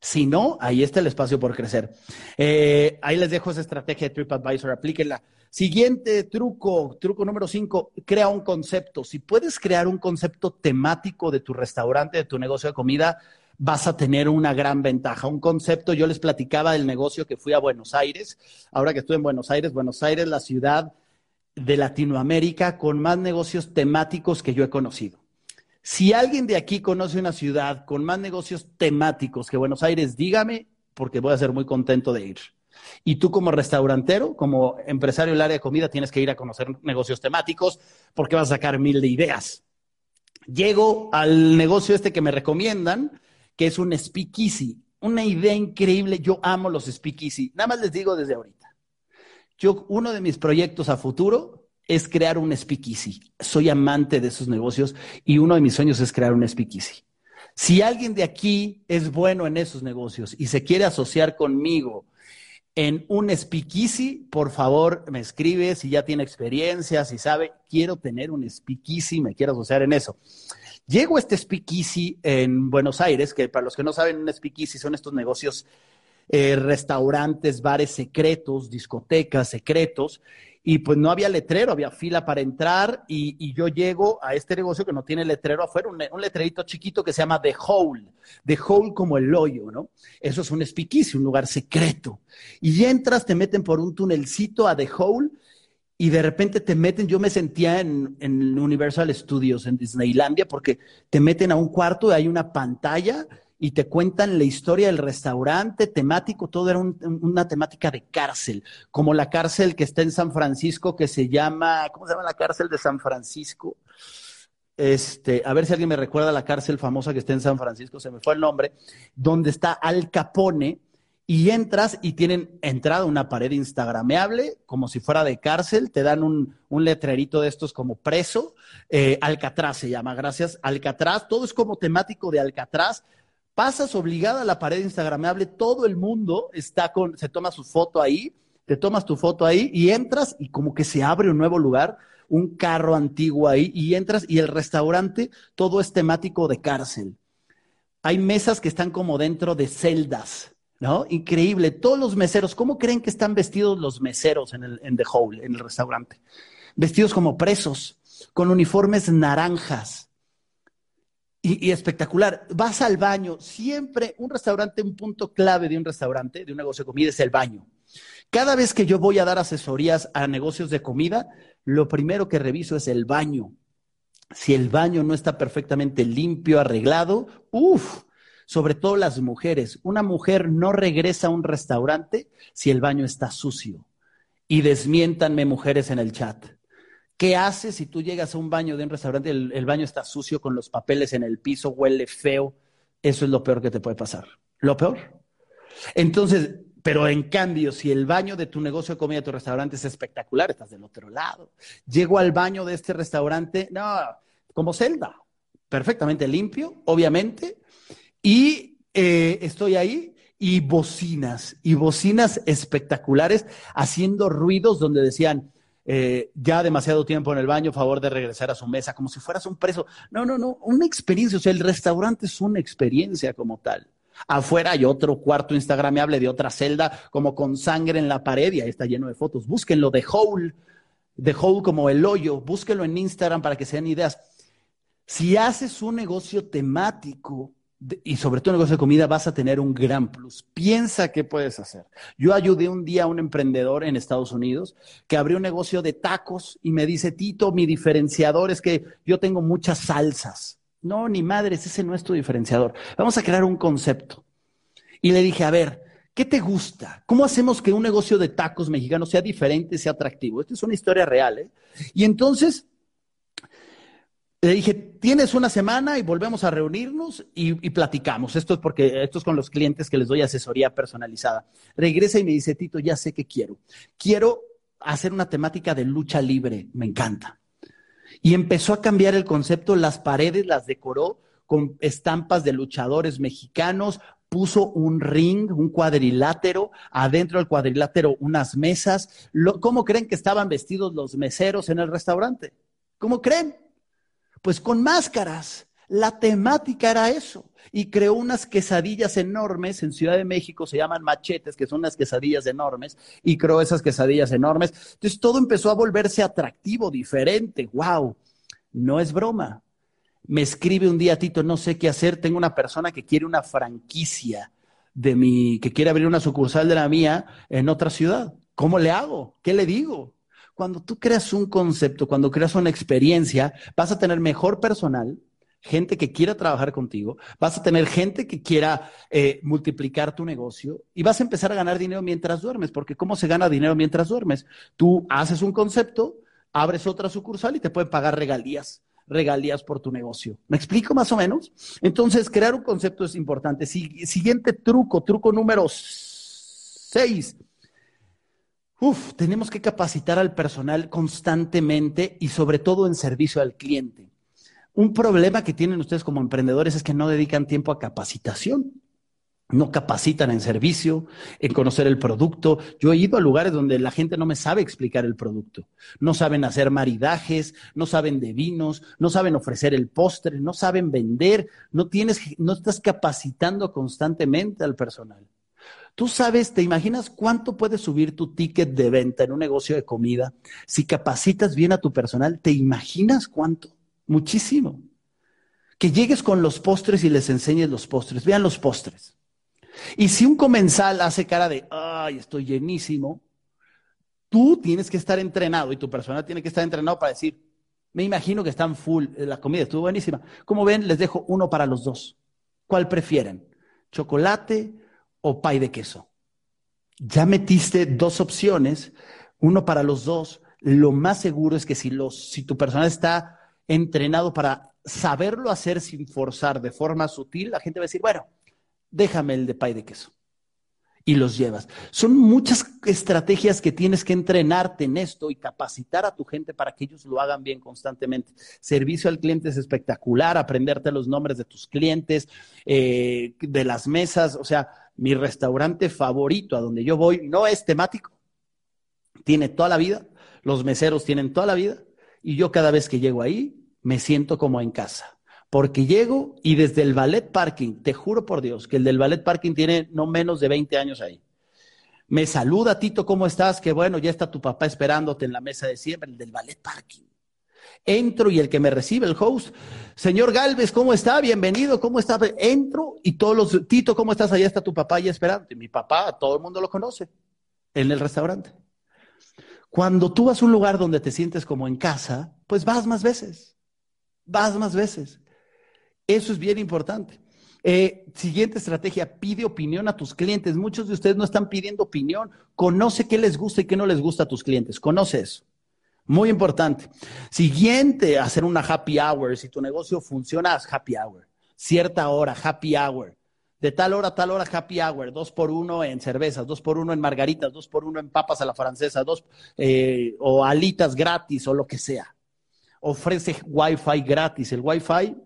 Si no, ahí está el espacio por crecer. Eh, ahí les dejo esa estrategia de TripAdvisor, aplíquenla. Siguiente truco, truco número cinco, crea un concepto. Si puedes crear un concepto temático de tu restaurante, de tu negocio de comida, vas a tener una gran ventaja. Un concepto, yo les platicaba del negocio que fui a Buenos Aires. Ahora que estuve en Buenos Aires, Buenos Aires, la ciudad de Latinoamérica con más negocios temáticos que yo he conocido. Si alguien de aquí conoce una ciudad con más negocios temáticos que Buenos Aires, dígame, porque voy a ser muy contento de ir. Y tú como restaurantero, como empresario del área de comida, tienes que ir a conocer negocios temáticos porque vas a sacar mil de ideas. Llego al negocio este que me recomiendan, que es un speakeasy. Una idea increíble. Yo amo los speakeasy. Nada más les digo desde ahorita. Yo, uno de mis proyectos a futuro es crear un speakeasy. Soy amante de esos negocios y uno de mis sueños es crear un speakeasy. Si alguien de aquí es bueno en esos negocios y se quiere asociar conmigo en un speakeasy, por favor, me escribe si ya tiene experiencia, si sabe, quiero tener un speakeasy, me quiero asociar en eso. Llego a este speakeasy en Buenos Aires, que para los que no saben, un speakeasy son estos negocios, eh, restaurantes, bares secretos, discotecas secretos, y pues no había letrero, había fila para entrar y, yo llego a este negocio que no tiene letrero afuera, un, un, letrerito chiquito que se llama The Hole, The Hole como el hoyo, ¿no? Eso es un espiquicio, un lugar secreto. Y entras, te meten por un tunelcito a The Hole y de repente te meten, yo me sentía en, en Universal Studios, en Disneylandia, porque te meten a un cuarto y hay una pantalla y te cuentan la historia del restaurante temático, todo era una temática de cárcel, como la cárcel que está en San Francisco que se llama, ¿cómo se llama la cárcel de San Francisco? Este, a ver si alguien me recuerda la cárcel famosa que está en San Francisco, se me fue el nombre, donde está Al Capone, y entras y tienen entrada una pared instagrameable, como si fuera de cárcel, te dan un, letrerito de estos como preso, eh, Alcatraz se llama, gracias, Alcatraz, todo es como temático de Alcatraz, pasas obligada a la pared instagramable, todo el mundo está con, se toma su foto ahí, te tomas tu foto ahí y entras y como que se abre un nuevo lugar, un carro antiguo ahí y entras y el restaurante todo es temático de cárcel. Hay mesas que están como dentro de celdas, ¿no? Increíble. Todos los meseros, ¿cómo creen que están vestidos los meseros en el en The Hole, en el restaurante? Vestidos como presos, con uniformes naranjas y, espectacular. Vas al baño, siempre un restaurante, un punto clave de un restaurante, de un negocio de comida es el baño. Cada vez que yo voy a dar asesorías a negocios de comida, lo primero que reviso es el baño. Si el baño no está perfectamente limpio, arreglado, uff, sobre todo las mujeres. Una mujer no regresa a un restaurante si el baño está sucio. Y desmiéntanme mujeres en el chat. ¿Qué haces si tú llegas a un baño de un restaurante y el, baño está sucio con los papeles en el piso, huele feo? Eso es lo peor que te puede pasar. Lo peor. Entonces, pero en cambio, si el baño de tu negocio de comida, tu restaurante es espectacular, estás del otro lado. Llego al baño de este restaurante, no, como celda, perfectamente limpio, obviamente, y eh, estoy ahí y bocinas, y bocinas espectaculares haciendo ruidos donde decían, eh, ya demasiado tiempo en el baño, favor de regresar a su mesa, como si fueras un preso. No, no, no, una experiencia, o sea, el restaurante es una experiencia como tal. Afuera hay otro cuarto instagramable de otra celda, como con sangre en la pared, y ahí está lleno de fotos. Búsquenlo de Hole, de Hole como el hoyo, búsquenlo en Instagram para que sean ideas. Si haces un negocio temático, y sobre todo un negocio de comida, vas a tener un gran plus. Piensa qué puedes hacer. Yo ayudé un día a un emprendedor en Estados Unidos que abrió un negocio de tacos y me dice, Tito, mi diferenciador es que yo tengo muchas salsas. No, ni madres, ese no es tu diferenciador. Vamos a crear un concepto. Y le dije, a ver, ¿qué te gusta? ¿Cómo hacemos que un negocio de tacos mexicanos sea diferente, sea atractivo? Esta es una historia real, ¿eh? Y entonces le dije, tienes una semana y volvemos a reunirnos y, platicamos. Esto es porque esto es con los clientes que les doy asesoría personalizada. Regresa y me dice, Tito, ya sé qué quiero. Quiero hacer una temática de lucha libre. Me encanta. Y empezó a cambiar el concepto. Las paredes las decoró con estampas de luchadores mexicanos, puso un ring, un cuadrilátero, adentro del cuadrilátero unas mesas. ¿Cómo creen que estaban vestidos los meseros en el restaurante? ¿Cómo creen? Pues con máscaras. La temática era eso. Y creó unas quesadillas enormes en Ciudad de México, se llaman machetes, que son unas quesadillas enormes, y creó esas quesadillas enormes. Entonces todo empezó a volverse atractivo, diferente. ¡Wow! No es broma. Me escribe un día, Tito, no sé qué hacer. Tengo una persona que quiere una franquicia de mi, que quiere abrir una sucursal de la mía en otra ciudad. ¿Cómo le hago? ¿Qué le digo? Cuando tú creas un concepto, cuando creas una experiencia, vas a tener mejor personal, gente que quiera trabajar contigo, vas a tener gente que quiera eh, multiplicar tu negocio y vas a empezar a ganar dinero mientras duermes, porque ¿cómo se gana dinero mientras duermes? Tú haces un concepto, abres otra sucursal y te pueden pagar regalías regalías por tu negocio. ¿Me explico más o menos? Entonces, crear un concepto es importante. siguiente truco, truco número seis. Uf, tenemos que capacitar al personal constantemente y sobre todo en servicio al cliente. Un problema que tienen ustedes como emprendedores es que no dedican tiempo a capacitación. No capacitan en servicio, en conocer el producto. Yo he ido a lugares donde la gente no me sabe explicar el producto. No saben hacer maridajes, no saben de vinos, no saben ofrecer el postre, no saben vender, no tienes, no estás capacitando constantemente al personal. Tú sabes, ¿te imaginas cuánto puede subir tu ticket de venta en un negocio de comida? Si capacitas bien a tu personal, ¿te imaginas cuánto? Muchísimo. Que llegues con los postres y les enseñes los postres. Vean los postres. Y si un comensal hace cara de, ay, estoy llenísimo, tú tienes que estar entrenado y tu personal tiene que estar entrenado para decir, me imagino que están full, eh, la comida estuvo buenísima. Como ven, les dejo uno para los dos. ¿Cuál prefieren? ¿Chocolate o pay de queso. Ya metiste dos opciones, uno para los dos. Lo más seguro es que si, los, si tu personal está entrenado para saberlo hacer sin forzar de forma sutil, la gente va a decir, bueno, déjame el de pay de queso y los llevas. Son muchas estrategias que tienes que entrenarte en esto y capacitar a tu gente para que ellos lo hagan bien constantemente. Servicio al cliente es espectacular, aprenderte los nombres de tus clientes, eh, de las mesas. O sea, mi restaurante favorito a donde yo voy no es temático, tiene toda la vida, los meseros tienen toda la vida y yo cada vez que llego ahí me siento como en casa porque llego y desde el ballet parking, te juro por Dios que el del ballet parking tiene no menos de 20 años ahí. Me saluda, Tito, ¿cómo estás? Que bueno, ya está tu papá esperándote en la mesa de siempre, el del ballet parking. Entro y el que me recibe, el host, señor Galvez, ¿cómo está? Bienvenido, ¿cómo está? Entro y todos los, Tito, ¿cómo estás? Allá está tu papá ya esperando. mi papá, todo el mundo lo conoce, en el restaurante. Cuando tú vas a un lugar donde te sientes como en casa, pues vas más veces, vas más veces. Eso es bien importante. Eh, siguiente estrategia, pide opinión a tus clientes. Muchos de ustedes no están pidiendo opinión. Conoce qué les gusta y qué no les gusta a tus clientes. Conoce eso. Muy importante. Siguiente, hacer una happy hour. Si tu negocio funciona, happy hour. Cierta hora, happy hour. De tal hora a tal hora, happy hour. Dos por uno en cervezas, dos por uno en margaritas, dos por uno en papas a la francesa, dos eh, o alitas gratis o lo que sea. Ofrece wifi gratis. El wifi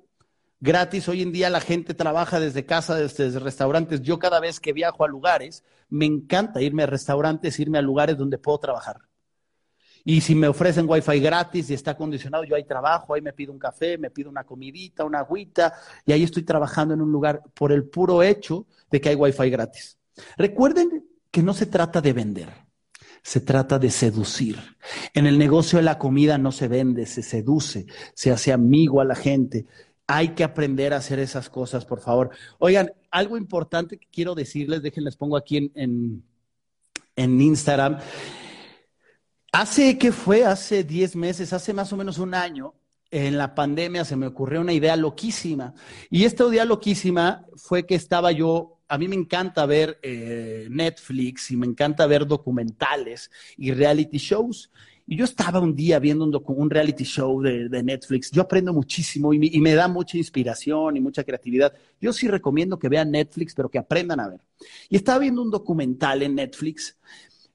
gratis. Hoy en día la gente trabaja desde casa, desde restaurantes. Yo cada vez que viajo a lugares, me encanta irme a restaurantes, irme a lugares donde puedo trabajar. Y si me ofrecen wifi gratis y está acondicionado, yo ahí trabajo, ahí me pido un café, me pido una comidita, una agüita, y ahí estoy trabajando en un lugar por el puro hecho de que hay wifi gratis. Recuerden que no se trata de vender, se trata de seducir. En el negocio de la comida no se vende, se seduce, se hace amigo a la gente. Hay que aprender a hacer esas cosas, por favor. Oigan, algo importante que quiero decirles, déjenles pongo aquí en, en, en Instagram. Hace, ¿qué fue? Hace 10 meses, hace más o menos un año, en la pandemia se me ocurrió una idea loquísima. Y esta idea loquísima fue que estaba yo, a mí me encanta ver eh, Netflix y me encanta ver documentales y reality shows. Y yo estaba un día viendo un, reality show de, Netflix. Yo aprendo muchísimo y y me, da mucha inspiración y mucha creatividad. Yo sí recomiendo que vean Netflix, pero que aprendan a ver. Y estaba viendo un documental en Netflix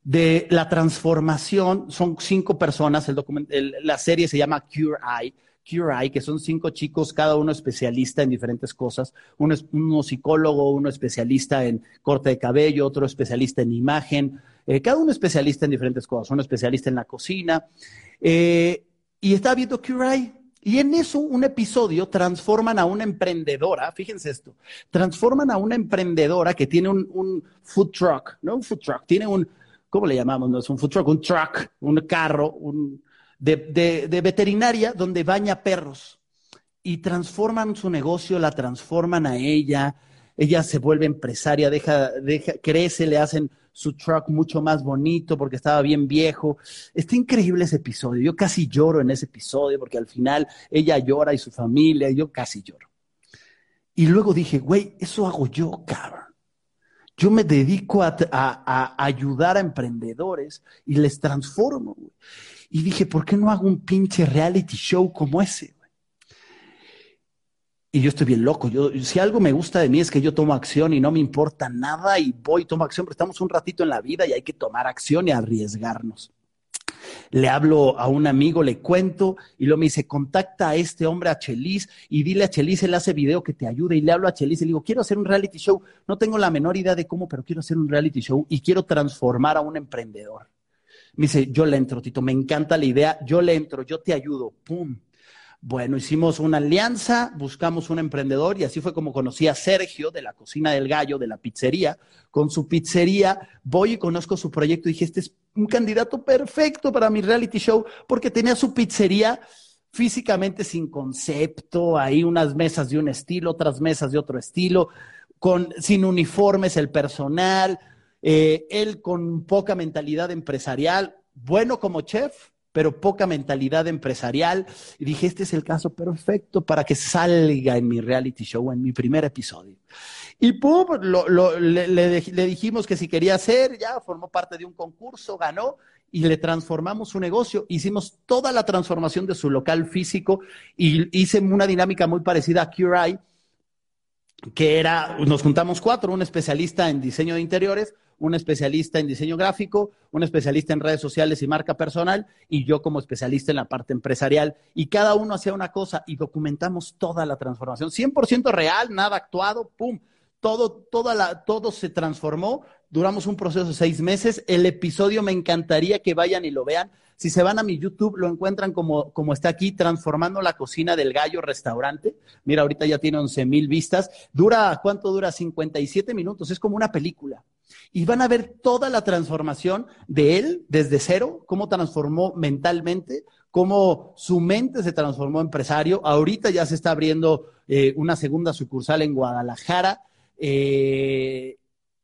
de la transformación. Son cinco personas, el la serie se llama Cure Eye. Cure Eye, que son cinco chicos, cada uno especialista en diferentes cosas. Uno es uno psicólogo, uno especialista en corte de cabello, otro especialista en imagen, eh, cada uno especialista en diferentes cosas, uno especialista en la cocina. Eh, y estaba viendo Cure Eye. Y en eso, un episodio, transforman a una emprendedora, fíjense esto, transforman a una emprendedora que tiene un, un food truck, no un food truck, tiene un, ¿cómo le llamamos? No es un food truck, un truck, un carro un, de, de, veterinaria donde baña perros. Y transforman su negocio, la transforman a ella, ella se vuelve empresaria, deja, deja, crece, le hacen su truck mucho más bonito porque estaba bien viejo. Está increíble ese episodio. Yo casi lloro en ese episodio porque al final ella llora y su familia, yo casi lloro. Y luego dije, güey, eso hago yo, cabrón. Yo me dedico a, ayudar a emprendedores y les transformo. Y dije, ¿por qué no hago un pinche reality show como ese? Y yo estoy bien loco. Yo, si algo me gusta de mí es que yo tomo acción y no me importa nada y voy, tomo acción, pero estamos un ratito en la vida y hay que tomar acción y arriesgarnos le hablo a un amigo, le cuento y luego me dice, contacta a este hombre, a Chelis, y dile a Chelis, él hace video que te ayude. Y le hablo a Chelis y le digo, quiero hacer un reality show. No tengo la menor idea de cómo, pero quiero hacer un reality show y quiero transformar a un emprendedor. Me dice, yo le entro, Tito, me encanta la idea, yo le entro, yo te ayudo. ¡Pum! Bueno, hicimos una alianza, buscamos un emprendedor y así fue como conocí a Sergio de la Cocina del Gallo, de la pizzería. Con su pizzería voy y conozco su proyecto dije, este es un candidato perfecto para mi reality show porque tenía su pizzería físicamente sin concepto, ahí unas mesas de un estilo, otras mesas de otro estilo, con, sin uniformes el personal, eh, él con poca mentalidad empresarial, bueno como chef, pero poca mentalidad empresarial. Y dije, este es el caso perfecto para que salga en mi reality show, en mi primer episodio. Y pum, le, dijimos que si quería hacer, ya formó parte de un concurso, ganó y le transformamos su negocio. Hicimos toda la transformación de su local físico y hice una dinámica muy parecida a Cure que era, nos juntamos cuatro, un especialista en diseño de interiores, un especialista en diseño gráfico, un especialista en redes sociales y marca personal, y yo como especialista en la parte empresarial. Y cada uno hacía una cosa y documentamos toda la transformación. 100% real, nada actuado, ¡pum! Todo, toda la, todo se transformó. Duramos un proceso de seis meses. El episodio me encantaría que vayan y lo vean. Si se van a mi YouTube, lo encuentran como, como está aquí, transformando la cocina del gallo restaurante. Mira, ahorita ya tiene 11 mil vistas. Dura, ¿cuánto dura? 57 minutos. Es como una película. Y van a ver toda la transformación de él desde cero, cómo transformó mentalmente, cómo su mente se transformó empresario. Ahorita ya se está abriendo eh, una segunda sucursal en Guadalajara. Eh,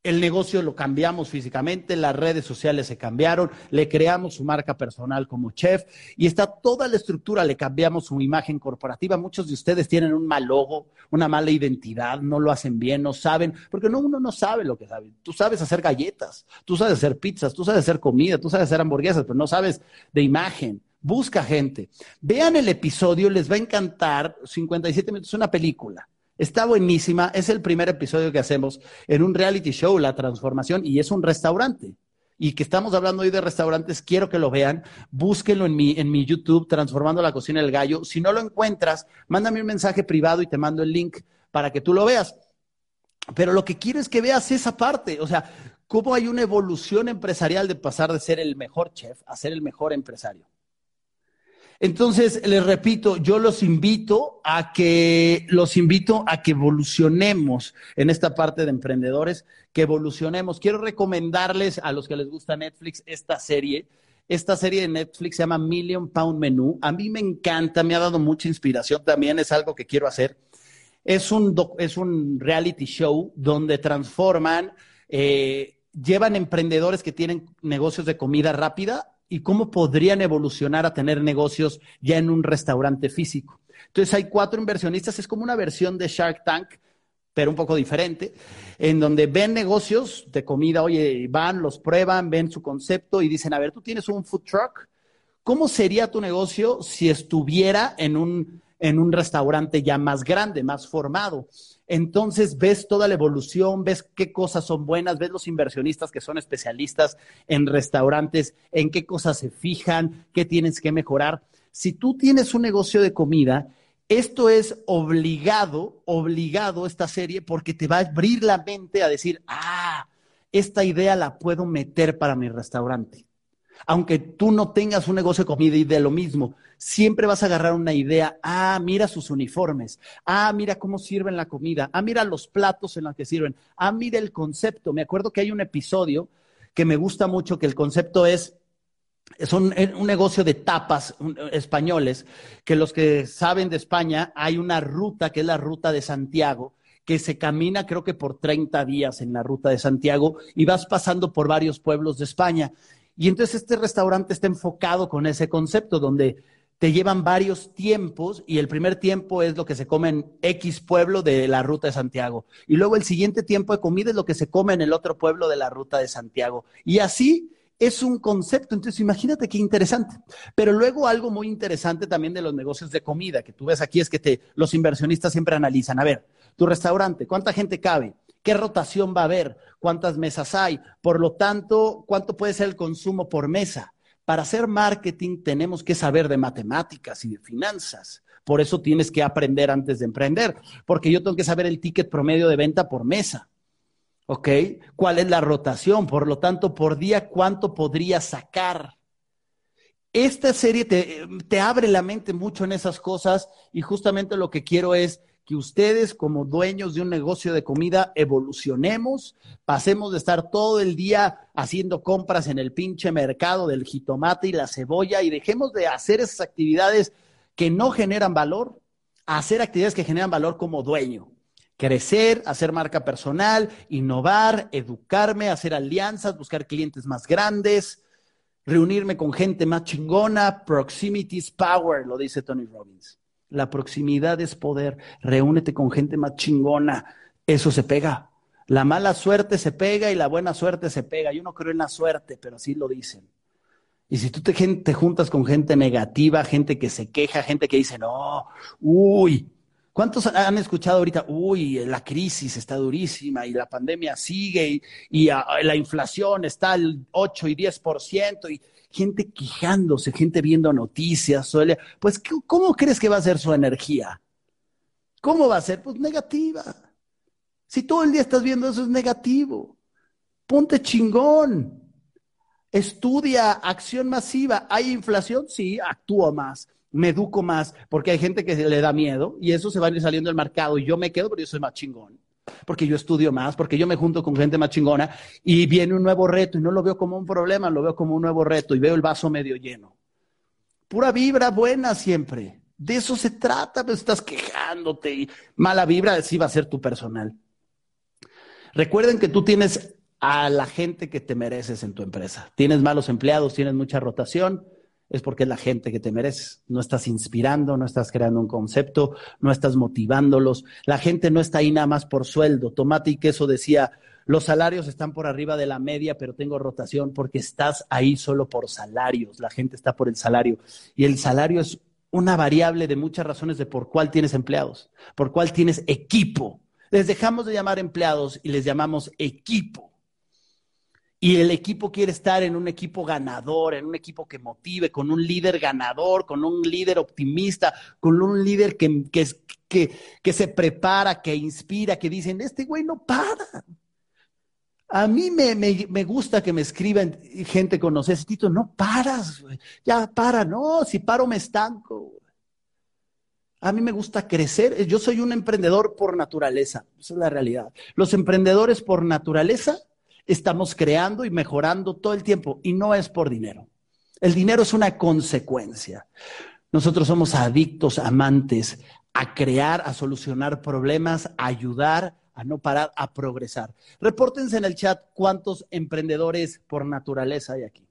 el negocio lo cambiamos físicamente, las redes sociales se cambiaron, le creamos su marca personal como chef y está toda la estructura, le cambiamos su imagen corporativa. Muchos de ustedes tienen un mal logo, una mala identidad, no lo hacen bien, no saben, porque no, uno no sabe lo que sabe. Tú sabes hacer galletas, tú sabes hacer pizzas, tú sabes hacer comida, tú sabes hacer hamburguesas, pero no sabes de imagen. Busca gente. Vean el episodio, les va a encantar. 57 minutos, una película Está buenísima, es el primer episodio que hacemos en un reality show, La Transformación, y es un restaurante. Y que estamos hablando hoy de restaurantes, quiero que lo vean, búsquenlo en mi, en mi YouTube, Transformando la Cocina del Gallo. Si no lo encuentras, mándame un mensaje privado y te mando el link para que tú lo veas. Pero lo que quiero es que veas esa parte, o sea, cómo hay una evolución empresarial de pasar de ser el mejor chef a ser el mejor empresario. Entonces, les repito, yo los invito a que los invito a que evolucionemos en esta parte de emprendedores, que evolucionemos. Quiero recomendarles a los que les gusta Netflix esta serie. Esta serie de Netflix se llama Million Pound Menu. A mí me encanta, me ha dado mucha inspiración también, es algo que quiero hacer. Es un, es un reality show donde transforman, eh, llevan emprendedores que tienen negocios de comida rápida y cómo podrían evolucionar a tener negocios ya en un restaurante físico. Entonces hay cuatro inversionistas, es como una versión de Shark Tank, pero un poco diferente, en donde ven negocios de comida, oye, van, los prueban, ven su concepto y dicen, a ver, tú tienes un food truck, ¿cómo sería tu negocio si estuviera en un, en un restaurante ya más grande, más formado? Entonces ves toda la evolución, ves qué cosas son buenas, ves los inversionistas que son especialistas en restaurantes, en qué cosas se fijan, qué tienes que mejorar. Si tú tienes un negocio de comida, esto es obligado, obligado esta serie porque te va a abrir la mente a decir, ah, esta idea la puedo meter para mi restaurante. Aunque tú no tengas un negocio de comida y de lo mismo, siempre vas a agarrar una idea. Ah, mira sus uniformes. Ah, mira cómo sirven la comida. Ah, mira los platos en los que sirven. Ah, mira el concepto. Me acuerdo que hay un episodio que me gusta mucho, que el concepto es, es un, un negocio de tapas españoles, que los que saben de España, hay una ruta que es la ruta de Santiago, que se camina creo que por 30 días en la ruta de Santiago y vas pasando por varios pueblos de España. Y entonces este restaurante está enfocado con ese concepto donde te llevan varios tiempos y el primer tiempo es lo que se come en X pueblo de la ruta de Santiago. Y luego el siguiente tiempo de comida es lo que se come en el otro pueblo de la ruta de Santiago. Y así es un concepto. Entonces, imagínate qué interesante. Pero luego algo muy interesante también de los negocios de comida que tú ves aquí es que te, los inversionistas siempre analizan, a ver, tu restaurante, ¿cuánta gente cabe? ¿Qué rotación va a haber? ¿Cuántas mesas hay? Por lo tanto, ¿cuánto puede ser el consumo por mesa? Para hacer marketing tenemos que saber de matemáticas y de finanzas. Por eso tienes que aprender antes de emprender, porque yo tengo que saber el ticket promedio de venta por mesa. ¿Ok? ¿Cuál es la rotación? Por lo tanto, por día, ¿cuánto podría sacar? Esta serie te, te abre la mente mucho en esas cosas y justamente lo que quiero es que ustedes como dueños de un negocio de comida evolucionemos, pasemos de estar todo el día haciendo compras en el pinche mercado del jitomate y la cebolla y dejemos de hacer esas actividades que no generan valor, a hacer actividades que generan valor como dueño. Crecer, hacer marca personal, innovar, educarme, hacer alianzas, buscar clientes más grandes, reunirme con gente más chingona, proximity is power, lo dice Tony Robbins. La proximidad es poder. Reúnete con gente más chingona. Eso se pega. La mala suerte se pega y la buena suerte se pega. Yo no creo en la suerte, pero así lo dicen. Y si tú te, te juntas con gente negativa, gente que se queja, gente que dice, no, uy, ¿Cuántos han escuchado ahorita, uy, la crisis está durísima y la pandemia sigue y, ah, la inflación está al 8 y 10% y gente quejándose, gente viendo noticias, suele, pues ¿cómo crees que va a ser su energía? ¿Cómo va a ser? Pues negativa. Si todo el día estás viendo eso es negativo. Ponte chingón. Estudia acción masiva. ¿Hay inflación? Sí, actúa más. Me educo más, porque hay gente que le da miedo y eso se va a ir saliendo del mercado y yo me quedo, pero yo soy más chingón porque yo estudio más, porque yo me junto con gente más chingona y viene un nuevo reto y no lo veo como un problema, lo veo como un nuevo reto y veo el vaso medio lleno. Pura vibra buena siempre. De eso se trata, pero estás quejándote y mala vibra sí va a ser tu personal. Recuerden que tú tienes a la gente que te mereces en tu empresa. Tienes malos empleados, tienes mucha rotación, es porque es la gente que te mereces. No estás inspirando, no estás creando un concepto, no estás motivándolos. La gente no está ahí nada más por sueldo. Tomate y queso decía, los salarios están por arriba de la media, pero tengo rotación porque estás ahí solo por salarios. La gente está por el salario. Y el salario es una variable de muchas razones de por cuál tienes empleados, por cuál tienes equipo. Les dejamos de llamar empleados y les llamamos equipo y el equipo quiere estar en un equipo ganador, en un equipo que motive, con un líder ganador, con un líder optimista, con un líder que, que, que, se prepara, que inspira, que dicen, este güey no para. A mí me, me, gusta que me escriban gente con ese Tito, no paras, ya para, no, si paro me estanco. A mí me gusta crecer, yo soy un emprendedor por naturaleza, esa es la realidad. Los emprendedores por naturaleza estamos creando y mejorando todo el tiempo y no es por dinero. El dinero es una consecuencia. Nosotros somos adictos, amantes a crear, a solucionar problemas, a ayudar, a no parar, a progresar. Repórtense en el chat cuántos emprendedores por naturaleza hay aquí.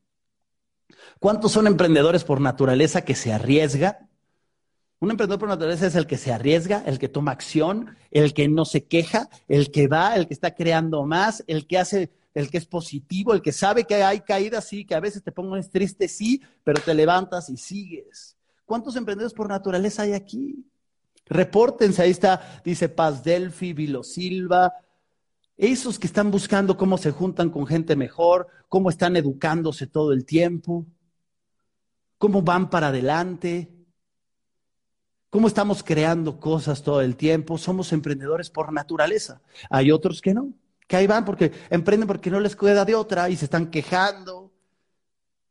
¿Cuántos son emprendedores por naturaleza que se arriesgan? Un emprendedor por naturaleza es el que se arriesga, el que toma acción, el que no se queja, el que va, el que está creando más, el que hace, el que es positivo, el que sabe que hay caídas, sí, que a veces te pongas triste, sí, pero te levantas y sigues. ¿Cuántos emprendedores por naturaleza hay aquí? Repórtense, ahí está, dice Paz Delphi, Vilo Silva, esos que están buscando cómo se juntan con gente mejor, cómo están educándose todo el tiempo, cómo van para adelante, cómo estamos creando cosas todo el tiempo. Somos emprendedores por naturaleza. Hay otros que no, que ahí van porque emprenden porque no les queda de otra y se están quejando,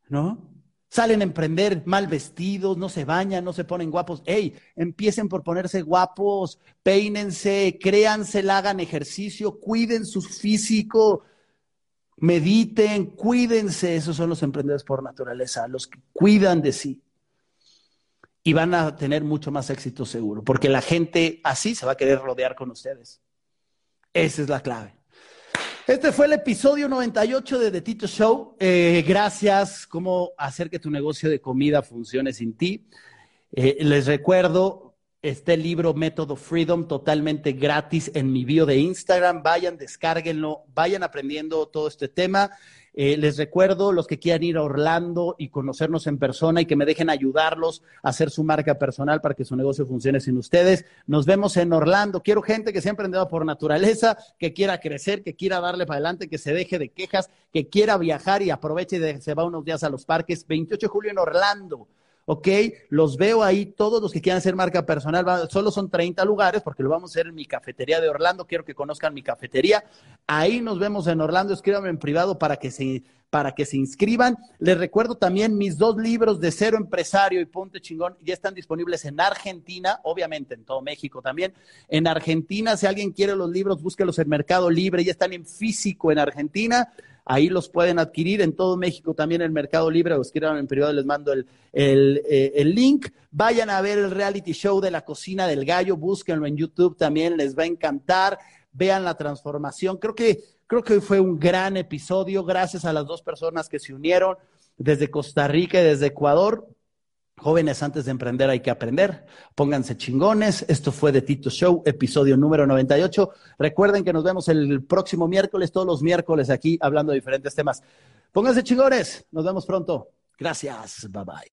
¿no? Salen a emprender mal vestidos, no se bañan, no se ponen guapos. ¡Ey! Empiecen por ponerse guapos, peínense, créanse, hagan ejercicio, cuiden su físico, mediten, cuídense. Esos son los emprendedores por naturaleza, los que cuidan de sí. Y van a tener mucho más éxito seguro, porque la gente así se va a querer rodear con ustedes. Esa es la clave. Este fue el episodio 98 de The Tito Show. Eh, gracias, cómo hacer que tu negocio de comida funcione sin ti. Eh, les recuerdo, este libro Método Freedom totalmente gratis en mi bio de Instagram. Vayan, descárguenlo, vayan aprendiendo todo este tema. Eh, les recuerdo, los que quieran ir a Orlando y conocernos en persona y que me dejen ayudarlos a hacer su marca personal para que su negocio funcione sin ustedes. Nos vemos en Orlando. Quiero gente que sea emprendedora por naturaleza, que quiera crecer, que quiera darle para adelante, que se deje de quejas, que quiera viajar y aproveche y se va unos días a los parques. 28 de julio en Orlando. ¿Ok? Los veo ahí, todos los que quieran hacer marca personal, solo son 30 lugares porque lo vamos a hacer en mi cafetería de Orlando, quiero que conozcan mi cafetería. Ahí nos vemos en Orlando, escríbanme en privado para que se para que se inscriban. Les recuerdo también mis dos libros de Cero Empresario y Ponte Chingón ya están disponibles en Argentina, obviamente en todo México también. En Argentina, si alguien quiere los libros, búsquelos en Mercado Libre, ya están en físico en Argentina. Ahí los pueden adquirir en todo México, también en el Mercado Libre, o escriban en privado, les mando el, eh, el, link. Vayan a ver el reality show de la cocina del gallo, búsquenlo en YouTube también, les va a encantar. Vean la transformación. Creo que, creo que fue un gran episodio, gracias a las dos personas que se unieron desde Costa Rica y desde Ecuador. Jóvenes, antes de emprender hay que aprender. Pónganse chingones. Esto fue de Tito Show, episodio número 98. Recuerden que nos vemos el próximo miércoles, todos los miércoles aquí hablando de diferentes temas. Pónganse chingones. Nos vemos pronto. Gracias. Bye bye.